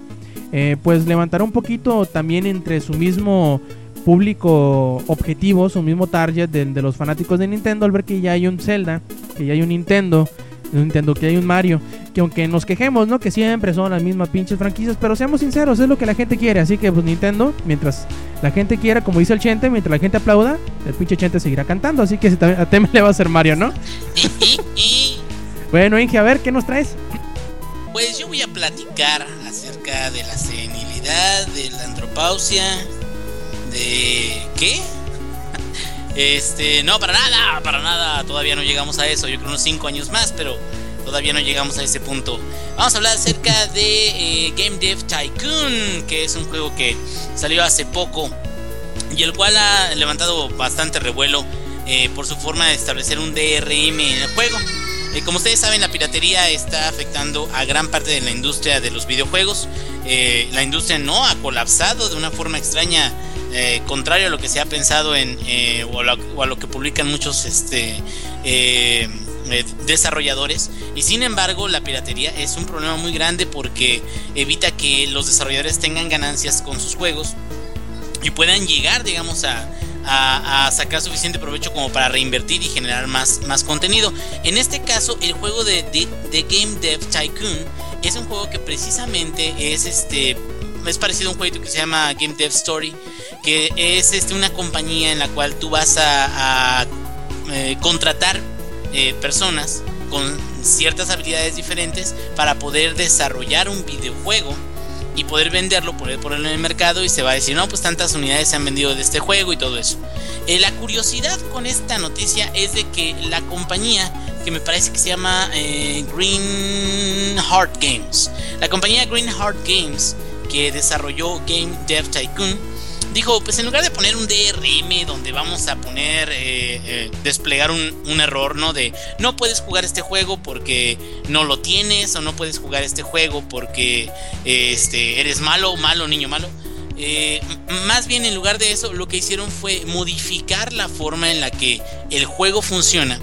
S3: eh, pues levantará un poquito también entre su mismo público objetivo, su mismo target de, los fanáticos de Nintendo al ver que ya hay un Zelda, que ya hay un Nintendo, Nintendo, que hay un Mario, que aunque nos quejemos, ¿no? Que siempre son las mismas pinches franquicias, pero seamos sinceros, es lo que la gente quiere, así que pues Nintendo, mientras la gente quiera, como dice el Chente, mientras la gente aplauda, el pinche Chente seguirá cantando, así que a Tema le va a hacer Mario, ¿no? Bueno, Inge, a ver, ¿qué nos traes?
S4: Pues yo voy a platicar acerca de la senilidad, de la andropausia, de... ¿qué? Este, no, para nada, para nada, todavía no llegamos a eso, yo creo unos 5 años más, pero todavía no llegamos a ese punto. Vamos a hablar acerca de eh, Game Dev Tycoon, que es un juego que salió hace poco y el cual ha levantado bastante revuelo eh, por su forma de establecer un DRM en el juego. Eh, como ustedes saben, la piratería está afectando a gran parte de la industria de los videojuegos. Eh, la industria no ha colapsado de una forma extraña, eh, contrario a lo que se ha pensado en o, a lo, que publican muchos este, desarrolladores. Y sin embargo, la piratería es un problema muy grande porque evita que los desarrolladores tengan ganancias con sus juegos y puedan llegar, digamos, a, a, sacar suficiente provecho como para reinvertir y generar más, más contenido. En este caso, el juego de, de, Game Dev Tycoon es un juego que precisamente es este. Es parecido a un juego que se llama Game Dev Story, que es este, una compañía en la cual tú vas a, a eh, contratar eh, personas con ciertas habilidades diferentes para poder desarrollar un videojuego y poder venderlo, poder ponerlo en el mercado y se va a decir, no, pues tantas unidades se han vendido de este juego y todo eso. Eh, la curiosidad con esta noticia es de que la compañía, que me parece que se llama eh, Green Heart Games, la compañía Green Heart Games, que desarrolló Game Dev Tycoon, dijo, pues en lugar de poner un DRM donde vamos a poner, eh, eh, desplegar un, un, error, ¿no? De no puedes jugar este juego porque no lo tienes o no puedes jugar este juego porque este, eres malo, malo, niño malo. Eh, más bien en lugar de eso lo que hicieron fue modificar la forma en la que el juego funciona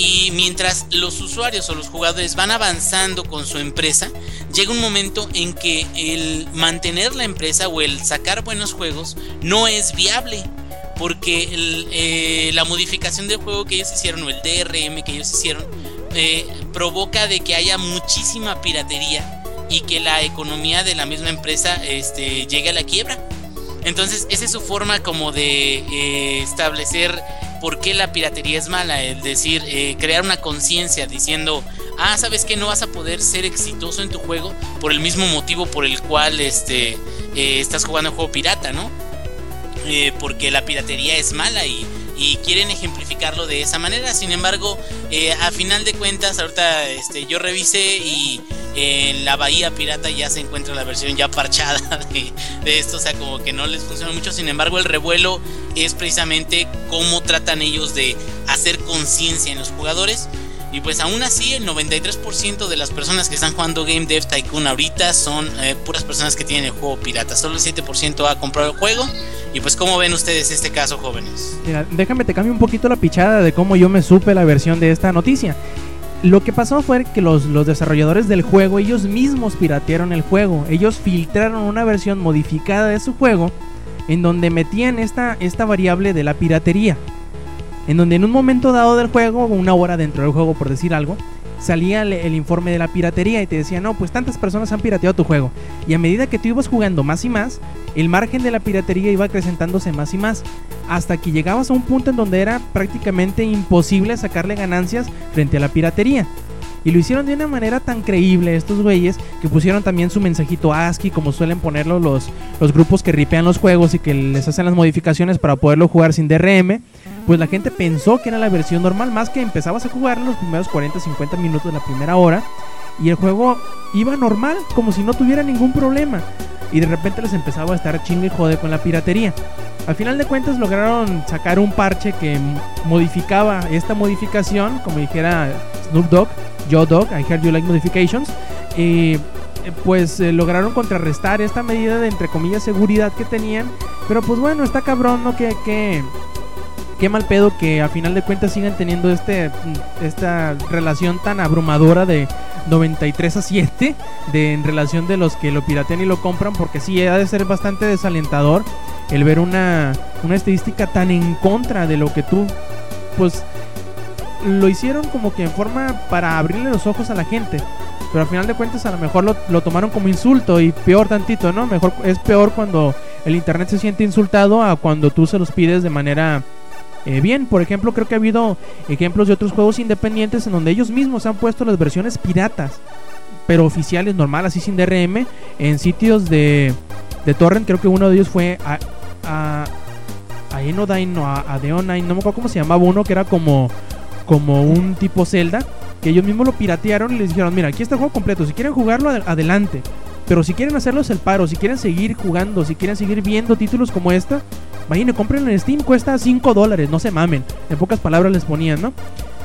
S4: y mientras los usuarios o los jugadores van avanzando con su empresa, llega un momento en que el mantener la empresa o el sacar buenos juegos no es viable. Porque el, eh, la modificación del juego que ellos hicieron o el DRM que ellos hicieron eh, provoca de que haya muchísima piratería y que la economía de la misma empresa este, llegue a la quiebra. Entonces esa es su forma como de eh, establecer por qué la piratería es mala, es decir, eh, crear una conciencia diciendo, ah, sabes que no vas a poder ser exitoso en tu juego por el mismo motivo por el cual este, eh, estás jugando un juego pirata, ¿no? Eh, porque la piratería es mala y, quieren ejemplificarlo de esa manera. Sin embargo, eh, a final de cuentas, ahorita este, yo revisé y en la Bahía Pirata ya se encuentra la versión ya parchada de esto, o sea, como que no les funciona mucho. Sin embargo, el revuelo es precisamente cómo tratan ellos de hacer conciencia en los jugadores. Y pues aún así el 93% de las personas que están jugando Game Dev Tycoon ahorita son eh, puras personas que tienen el juego pirata. Solo el 7% ha comprado el juego. Y pues cómo ven ustedes este caso, jóvenes.
S3: Mira, déjame te cambio un poquito la pichada de cómo yo me supe la versión de esta noticia. Lo que pasó fue que los, los desarrolladores del juego, ellos mismos piratearon el juego. Ellos filtraron una versión modificada de su juego en donde metían esta, esta variable de la piratería. En donde en un momento dado del juego, una hora dentro del juego por decir algo, salía el, informe de la piratería y te decía, no, pues tantas personas han pirateado tu juego. Y a medida que tú ibas jugando más y más, el margen de la piratería iba acrecentándose más y más. Hasta que llegabas a un punto en donde era prácticamente imposible sacarle ganancias frente a la piratería. Y lo hicieron de una manera tan creíble estos güeyes que pusieron también su mensajito ASCII como suelen ponerlo los, los grupos que ripean los juegos y que les hacen las modificaciones para poderlo jugar sin DRM. Pues la gente pensó que era la versión normal, más que empezabas a jugar los primeros 40-50 minutos de la primera hora y el juego iba normal, como si no tuviera ningún problema. Y de repente les empezaba a estar chingue y jode con la piratería. Al final de cuentas lograron sacar un parche que modificaba esta modificación, como dijera Snoop Dogg, Joe Dog, I heard you like modifications. Y pues eh, lograron contrarrestar esta medida de entre comillas seguridad que tenían. Pero pues bueno, está cabrón, ¿no? Que, que, qué mal pedo que a final de cuentas sigan teniendo este, esta relación tan abrumadora de 93 a 7 de, en relación de los que lo piratean y lo compran. Porque sí, ha de ser bastante desalentador el ver una, una estadística tan en contra de lo que tú, pues lo hicieron como que en forma para abrirle los ojos a la gente. Pero al final de cuentas a lo mejor lo, lo, tomaron como insulto y peor tantito, ¿no? Mejor es peor cuando el internet se siente insultado a cuando tú se los pides de manera eh, bien. Por ejemplo, creo que ha habido ejemplos de otros juegos independientes en donde ellos mismos han puesto las versiones piratas, pero oficiales, normal, así sin DRM, en sitios de, de torrent. Creo que uno de ellos fue a, a, a Enodyne o a, a Deonine, no me acuerdo cómo se llamaba uno, que era como como un tipo Zelda, que ellos mismos lo piratearon y les dijeron, mira, aquí está el juego completo, si quieren jugarlo, ad adelante. Pero si quieren hacerlos el paro, si quieren seguir jugando, si quieren seguir viendo títulos como esta, imagínense, compren en Steam, cuesta 5 dólares, no se mamen. En pocas palabras les ponían, ¿no?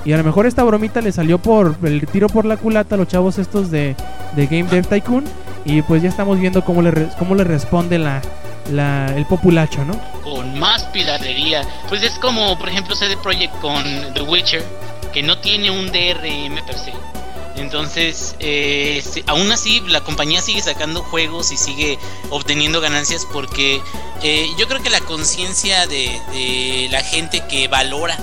S3: Y a lo mejor esta bromita le salió por el tiro por la culata a los chavos estos de, de Game Dev Tycoon. Y pues ya estamos viendo cómo le, cómo le responde la, la, el populacho, ¿no?
S4: Con más piratería. Pues es como, por ejemplo, CD Projekt con The Witcher, que no tiene un DRM per se. Entonces, eh, aún así, la compañía sigue sacando juegos y sigue obteniendo ganancias porque eh, yo creo que la conciencia de, la gente que valora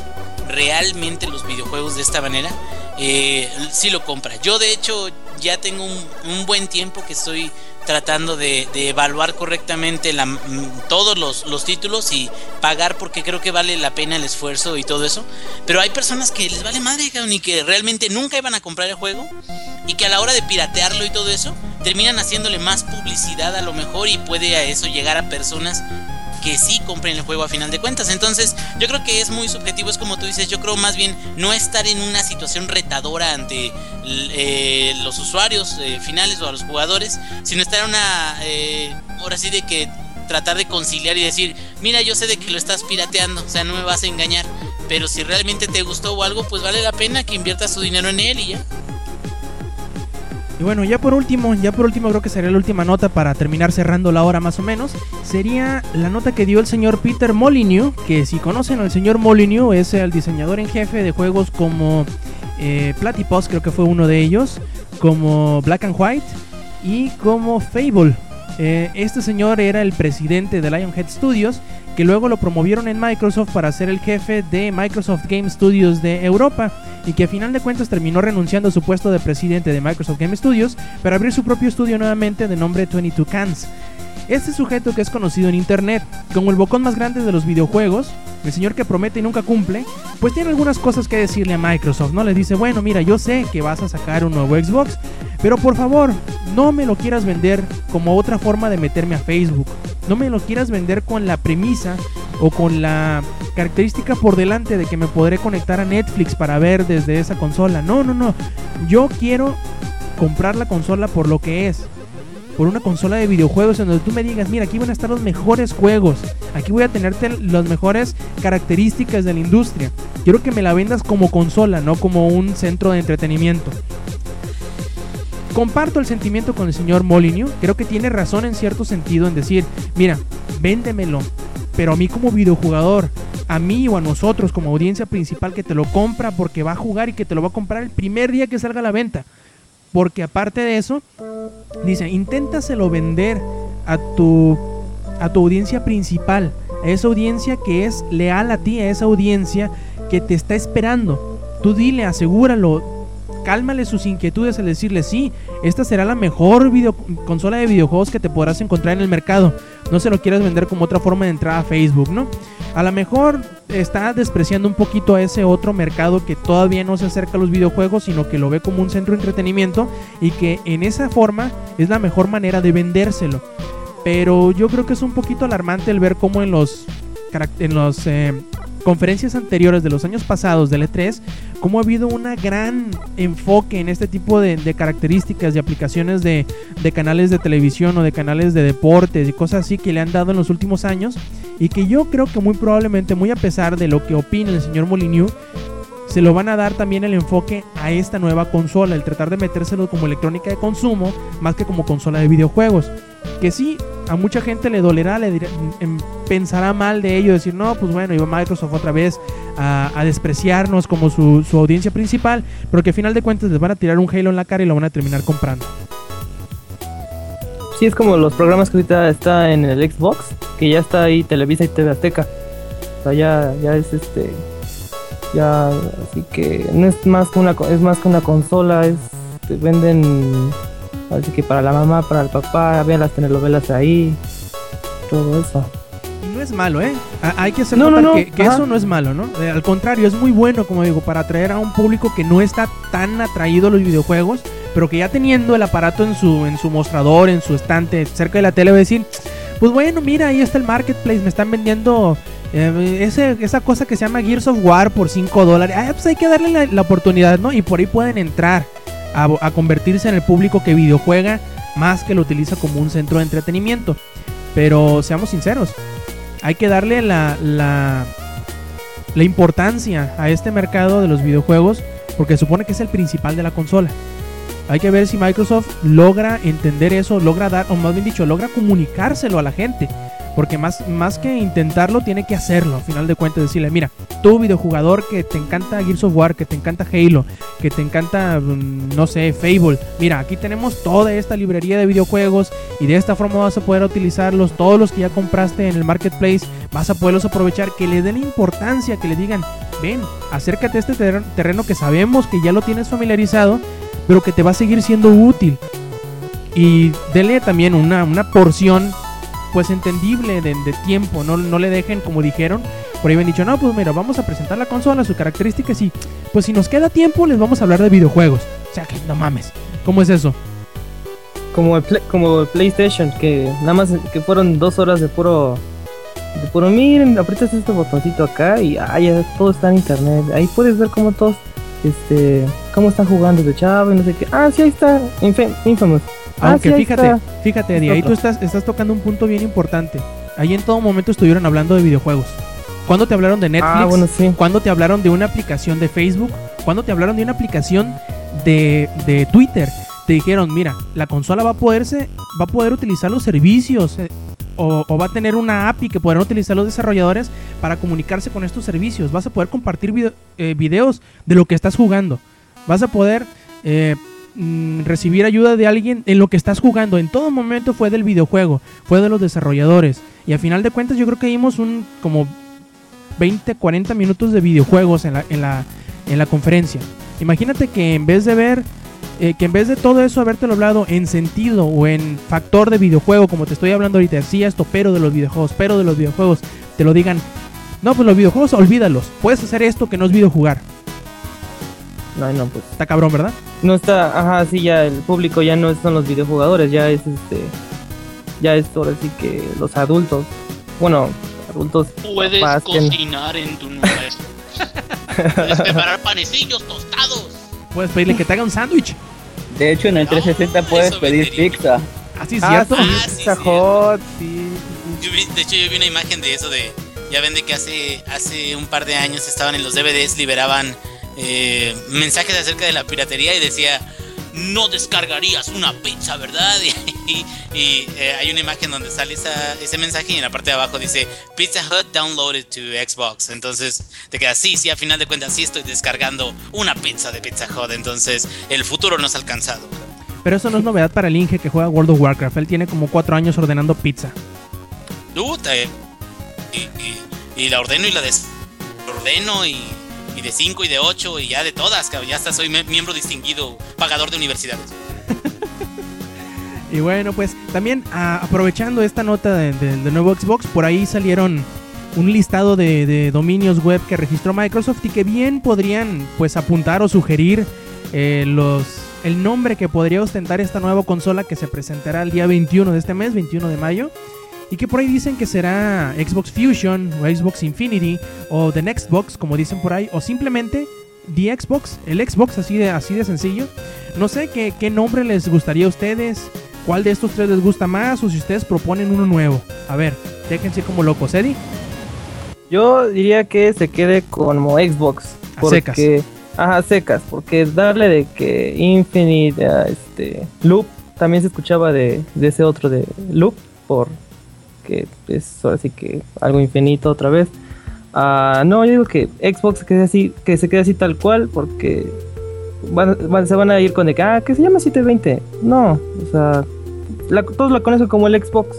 S4: realmente los videojuegos de esta manera, eh, sí lo compra. Yo, de hecho, ya tengo un, un buen tiempo que estoy tratando de, de evaluar correctamente la, todos los, los, títulos y pagar porque creo que vale la pena el esfuerzo y todo eso. Pero hay personas que les vale madre y que realmente nunca iban a comprar el juego y que a la hora de piratearlo y todo eso terminan haciéndole más publicidad a lo mejor y puede a eso llegar a personas que sí compren el juego a final de cuentas. Entonces, yo creo que es muy subjetivo, es como tú dices, yo creo más bien no estar en una situación retadora ante eh, los usuarios eh, finales o a los jugadores, sino estar en una, eh, ahora sí de que tratar de conciliar y decir, mira, yo sé de que lo estás pirateando, o sea, no me vas a engañar, pero si realmente te gustó o algo, pues vale la pena que inviertas tu dinero en él y ya.
S3: Y bueno, ya por último, ya por último creo que sería la última nota para terminar cerrando la hora más o menos. Sería la nota que dio el señor Peter Molyneux, que si conocen al señor Molyneux es el diseñador en jefe de juegos como eh, Platypus, creo que fue uno de ellos, como Black and White y como Fable. Eh, este señor era el presidente de Lionhead Studios, que luego lo promovieron en Microsoft para ser el jefe de Microsoft Game Studios de Europa y que a final de cuentas terminó renunciando a su puesto de presidente de Microsoft Game Studios para abrir su propio estudio nuevamente de nombre 22 Cans. Este sujeto que es conocido en internet como el bocón más grande de los videojuegos, el señor que promete y nunca cumple, pues tiene algunas cosas que decirle a Microsoft, ¿no? Le dice, bueno, mira, yo sé que vas a sacar un nuevo Xbox, pero por favor, no me lo quieras vender como otra forma de meterme a Facebook. No me lo quieras vender con la premisa o con la característica por delante de que me podré conectar a Netflix para ver desde esa consola. No, no, no. Yo quiero comprar la consola por lo que es. Por una consola de videojuegos en donde tú me digas, mira, aquí van a estar los mejores juegos. Aquí voy a tenerte las mejores características de la industria. Quiero que me la vendas como consola, no como un centro de entretenimiento. Comparto el sentimiento con el señor Molyneux. Creo que tiene razón en cierto sentido en decir, mira, véndemelo. Pero a mí como videojugador, a mí o a nosotros como audiencia principal que te lo compra porque va a jugar y que te lo va a comprar el primer día que salga a la venta. Porque aparte de eso, dice, inténtaselo vender a tu, a tu audiencia principal, a esa audiencia que es leal a ti, a esa audiencia que te está esperando. Tú dile, asegúralo, cálmale sus inquietudes al decirle, sí, esta será la mejor consola de videojuegos que te podrás encontrar en el mercado. No se lo quieras vender como otra forma de entrada a Facebook, ¿no? A lo mejor está despreciando un poquito a ese otro mercado que todavía no se acerca a los videojuegos, sino que lo ve como un centro de entretenimiento y que en esa forma es la mejor manera de vendérselo. Pero yo creo que es un poquito alarmante el ver cómo en los en los eh, conferencias anteriores de los años pasados del E3, cómo ha habido un gran enfoque en este tipo de, características y aplicaciones de, de, canales de televisión o de canales de deportes y cosas así que le han dado en los últimos años y que yo creo que muy probablemente, muy a pesar de lo que opina el señor Molyneux, se lo van a dar también el enfoque a esta nueva consola, el tratar de metérselo como electrónica de consumo más que como consola de videojuegos. Que sí, a mucha gente le dolerá, le dirá, em, pensará mal de ello, decir, no, pues bueno, iba Microsoft otra vez a, a despreciarnos como su, su, audiencia principal, pero que a final de cuentas les van a tirar un Halo en la cara y lo van a terminar comprando.
S1: Sí, es como los programas que ahorita está en el Xbox, que ya está ahí Televisa y TV Azteca. O sea, ya, ya es este ya así que no es más que una es más que una consola es te venden así que para la mamá para el papá vean las telenovelas ahí todo eso.
S3: Y no es malo eh hay que hacer no, no, no. que, que eso no es malo no eh, al contrario es muy bueno como digo para atraer a un público que no está tan atraído a los videojuegos pero que ya teniendo el aparato en su en su mostrador en su estante cerca de la tele va a decir pues bueno mira ahí está el marketplace me están vendiendo eh, esa cosa que se llama Gears of War por 5 dólares. Ah, pues hay que darle la, la, oportunidad, ¿no? Y por ahí pueden entrar a, convertirse en el público que videojuega más que lo utiliza como un centro de entretenimiento. Pero seamos sinceros, hay que darle la, la importancia a este mercado de los videojuegos porque supone que es el principal de la consola. Hay que ver si Microsoft logra entender eso, logra dar, o más bien dicho, logra comunicárselo a la gente. Porque más, más que intentarlo, tiene que hacerlo. Al final de cuentas, decirle: Mira, tú, videojugador que te encanta Gears of War, que te encanta Halo, que te encanta, mm, no sé, Fable. Mira, aquí tenemos toda esta librería de videojuegos y de esta forma vas a poder utilizarlos. Todos los que ya compraste en el marketplace, vas a poderlos aprovechar. Que le den importancia, que le digan: Ven, acércate a este terreno que sabemos que ya lo tienes familiarizado, pero que te va a seguir siendo útil. Y dele también una, una porción pues entendible de, tiempo, no, no le dejen como dijeron, por ahí me han dicho, no, pues mira, vamos a presentar la consola, sus características y pues si nos queda tiempo les vamos a hablar de videojuegos. O sea, que no mames, ¿cómo es eso?
S1: Como el, como el PlayStation, que nada más que fueron dos horas de puro... De puro, miren, aprietas este botoncito acá y ah, ya todo está en internet. Ahí puedes ver cómo todos, este, cómo están jugando de chavo y no sé qué. Ah, sí, ahí está, Infamous.
S3: Aunque ah, sí, fíjate, está. fíjate, Eddie, ahí tú estás, estás tocando un punto bien importante. Ahí en todo momento estuvieron hablando de videojuegos. ¿Cuándo te hablaron de Netflix?
S1: Ah, bueno, sí.
S3: ¿Cuándo te hablaron de una aplicación de Facebook? ¿Cuándo te hablaron de una aplicación de, de Twitter? Te dijeron, mira, la consola va a poderse, va a poder utilizar los servicios eh, o, o, va a tener una API que podrán utilizar los desarrolladores para comunicarse con estos servicios. Vas a poder compartir video, eh, videos de lo que estás jugando. Vas a poder eh, mm, recibir ayuda de alguien en lo que estás jugando. En todo momento fue del videojuego, fue de los desarrolladores. Y a final de cuentas yo creo que vimos un como 20, 40 minutos de videojuegos en la, en la, en la conferencia. Imagínate que en vez de ver eh, que en vez de todo eso habértelo hablado en sentido o en factor de videojuego, como te estoy hablando ahorita, sí esto, pero de los videojuegos, pero de los videojuegos, te lo digan, no, pues los videojuegos olvídalos, puedes hacer esto que no es videojugar.
S1: No, no, pues.
S3: Está cabrón, ¿verdad?
S1: No está, ajá, sí, ya el público ya no son los videojugadores, ya es este. Ya es ahora sí que los adultos. Bueno, adultos.
S4: Puedes
S1: papás que no-
S4: cocinar en tu número. Puedes preparar panecillos tostados.
S3: Puedes pedirle que te haga un sándwich.
S2: De hecho, en el 360
S4: No,
S2: puedes pedir pizza.
S3: Así es
S1: Ah,
S3: cierto.
S1: sí,
S4: Ah, sí,
S1: Pizza. Hut, sí.
S4: Yo vi- de hecho, yo vi una imagen de eso de. Ya ven de que hace, hace un par de años estaban en los DVDs, liberaban eh, mensajes acerca de la piratería y decía. No descargarías una pizza, ¿verdad? Y, y, eh, hay una imagen donde sale esa- ese mensaje y en la parte de abajo dice Pizza Hut downloaded to Xbox. Entonces te quedas, sí, sí, a final de cuentas sí estoy descargando una pizza de Pizza Hut. Entonces el futuro nos ha alcanzado.
S3: Pero eso no es novedad para el Inge que juega World of Warcraft. Él tiene como cuatro años ordenando pizza.
S4: Eh, y, y- y la ordeno y la desordeno y, y de 5 y de 8 y ya de todas, cabrón. Ya hasta soy miembro distinguido, pagador de universidades.
S3: Y bueno, pues también a- aprovechando esta nota de- de- del nuevo Xbox, por ahí salieron un listado de, de dominios web que registró Microsoft y que bien podrían pues apuntar o sugerir eh, los el nombre que podría ostentar esta nueva consola que se presentará el día 21 de este mes, 21 de mayo. Y que por ahí dicen que será Xbox Fusion o Xbox Infinity o The Next Box, como dicen por ahí, o simplemente The Xbox, el Xbox así de, así de sencillo. No sé qué, qué nombre les gustaría a ustedes, cuál de estos tres les gusta más o si ustedes proponen uno nuevo. A ver, déjense como locos, Eddie.
S1: Yo diría que se quede como Xbox.
S3: A
S1: Porque, Ajá, secas. Porque darle de que Infinite, ah, este, Loop, también se escuchaba de, de ese otro de Loop, porque es ahora sí que algo infinito otra vez. Ah, no, yo digo que Xbox se quede así, que se quede así tal cual, porque van, van- se van a ir con de que, ah, que se llama 720. No, o sea, la- todos la conocen como el Xbox.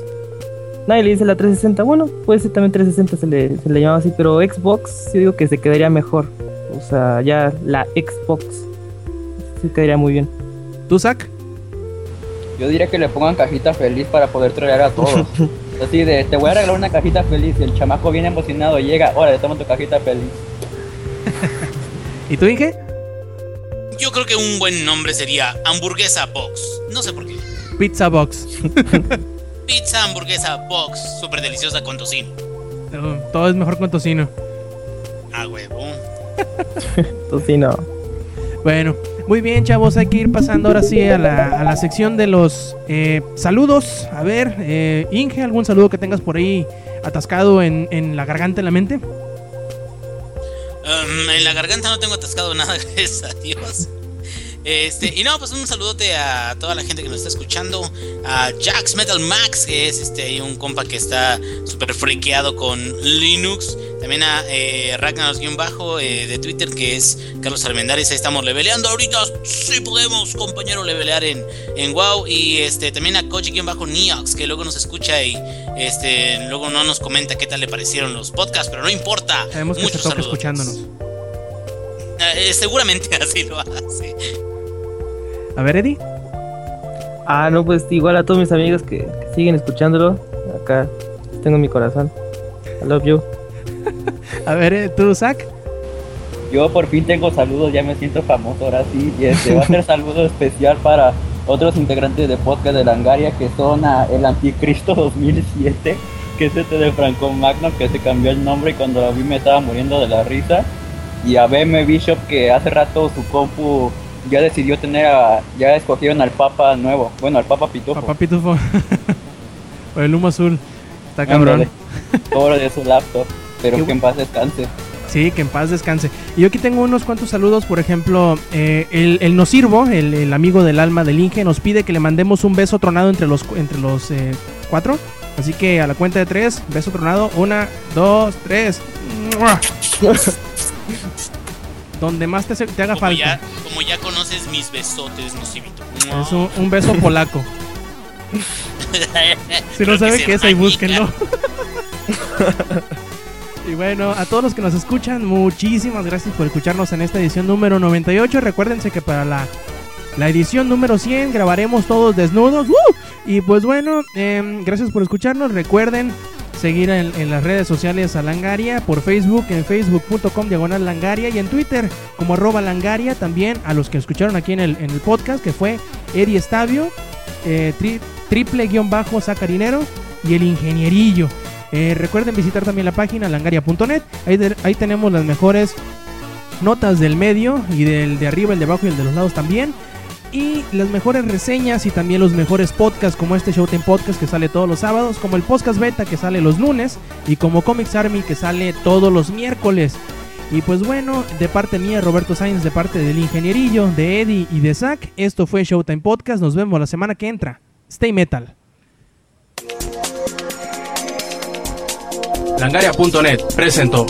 S1: Nadie le dice la 360. Bueno, puede ser también 360 se le, se le llama así, pero Xbox yo digo que se quedaría mejor. O sea, ya la Xbox se quedaría muy bien.
S3: ¿Tú, Zach?
S2: Yo diría que le pongan cajita feliz para poder traer a todos. Así de, te voy a regalar una cajita feliz y el chamaco viene emocionado, llega, ahora le toma tu cajita feliz.
S3: ¿Y tú, Inge?
S4: Yo creo que un buen nombre sería Hamburguesa Box. No sé por qué.
S3: Pizza Box.
S4: Pizza Hamburguesa Box, súper deliciosa con tocino.
S3: Todo es mejor con tocino.
S4: Ah, huevo.
S1: Entonces, sí, no.
S3: Bueno, muy bien, chavos. Hay que ir pasando ahora sí a la, a la sección de los eh, saludos. A ver, eh, Inge, ¿algún saludo que tengas por ahí atascado en, en la garganta, en la mente?
S4: Um, en la garganta no tengo atascado nada, gracias Dios. Este, y no, pues un saludote a toda la gente que nos está escuchando. A Jax Metal Max, que es este un compa que está súper friqueado con Linux. También a eh, Ragnaros-bajo eh, de Twitter, que es Carlos Armendáriz. Ahí estamos leveleando ahorita. Sí podemos, compañero, levelear en, en WoW. Y este también a Koji-Neox, que luego nos escucha y este luego no nos comenta qué tal le parecieron los podcasts, pero no importa.
S3: Sabemos que se
S4: Muchos saludos.
S3: escuchándonos.
S4: Eh, seguramente así lo hace.
S3: A ver, Eddie.
S1: Ah, no, pues igual a todos mis amigos que, que siguen escuchándolo. Acá tengo en mi corazón. I love you.
S3: A ver, eh, tú, Zach.
S2: Yo por fin tengo saludos, ya me siento famoso ahora sí. Y este va a ser saludo especial para otros integrantes de podcast de Langaria que son a El Anticristo 2007, que es este de Franco Magno que se cambió el nombre y cuando lo vi me estaba muriendo de la risa. Y a BM Bishop que hace rato su compu ya decidió tener a, ya escogieron al Papa nuevo, bueno al Papa Pitufo.
S3: Papá Pitufo. o el humo azul. Está cabrón.
S2: Pobre de su laptop, pero
S3: Qué
S2: que en paz descanse.
S3: Sí, que en paz descanse. Y yo aquí tengo unos cuantos saludos, por ejemplo, eh, el, el Nosirvo, el, el amigo del alma del Inge, nos pide que le mandemos un beso tronado entre los, cu- entre los eh, cuatro. Así que a la cuenta de tres, beso tronado. Una, dos, tres. Donde más te, te haga
S4: Como
S3: falta.
S4: ya, como ya conoces mis besotes, Nocivito.
S3: Es un, un beso polaco. Si no
S4: Creo que
S3: sabe
S4: se
S3: qué es, ahí búsquenlo. y bueno, a todos los que nos escuchan, muchísimas gracias por escucharnos en esta edición número 98. Recuérdense que para la la edición número 100. Grabaremos todos desnudos. ¡Uh! Y pues bueno, em, gracias por escucharnos. Recuerden seguir en, las redes sociales a Langaria por Facebook, en facebook.com diagonal Langaria y en Twitter como arroba Langaria. También a los que escucharon aquí en el, en el podcast, que fue Eddie Estavio, eh, tri- triple guion bajo sacarinero y el ingenierillo. Eh, recuerden visitar también la página langaria.net. Ahí, ahí tenemos las mejores notas del medio y del de arriba, el de abajo y el de los lados también. Y las mejores reseñas y también los mejores podcasts como este Showtime Podcast que sale todos los sábados, como el Podcast Beta que sale los lunes y como Comics Army que sale todos los miércoles. Y pues bueno, de parte mía, Roberto Sainz, de parte del ingenierillo, de Eddie y de Zach, esto fue Showtime Podcast. Nos vemos la semana que entra. Stay metal.
S5: Langaria.net presentó.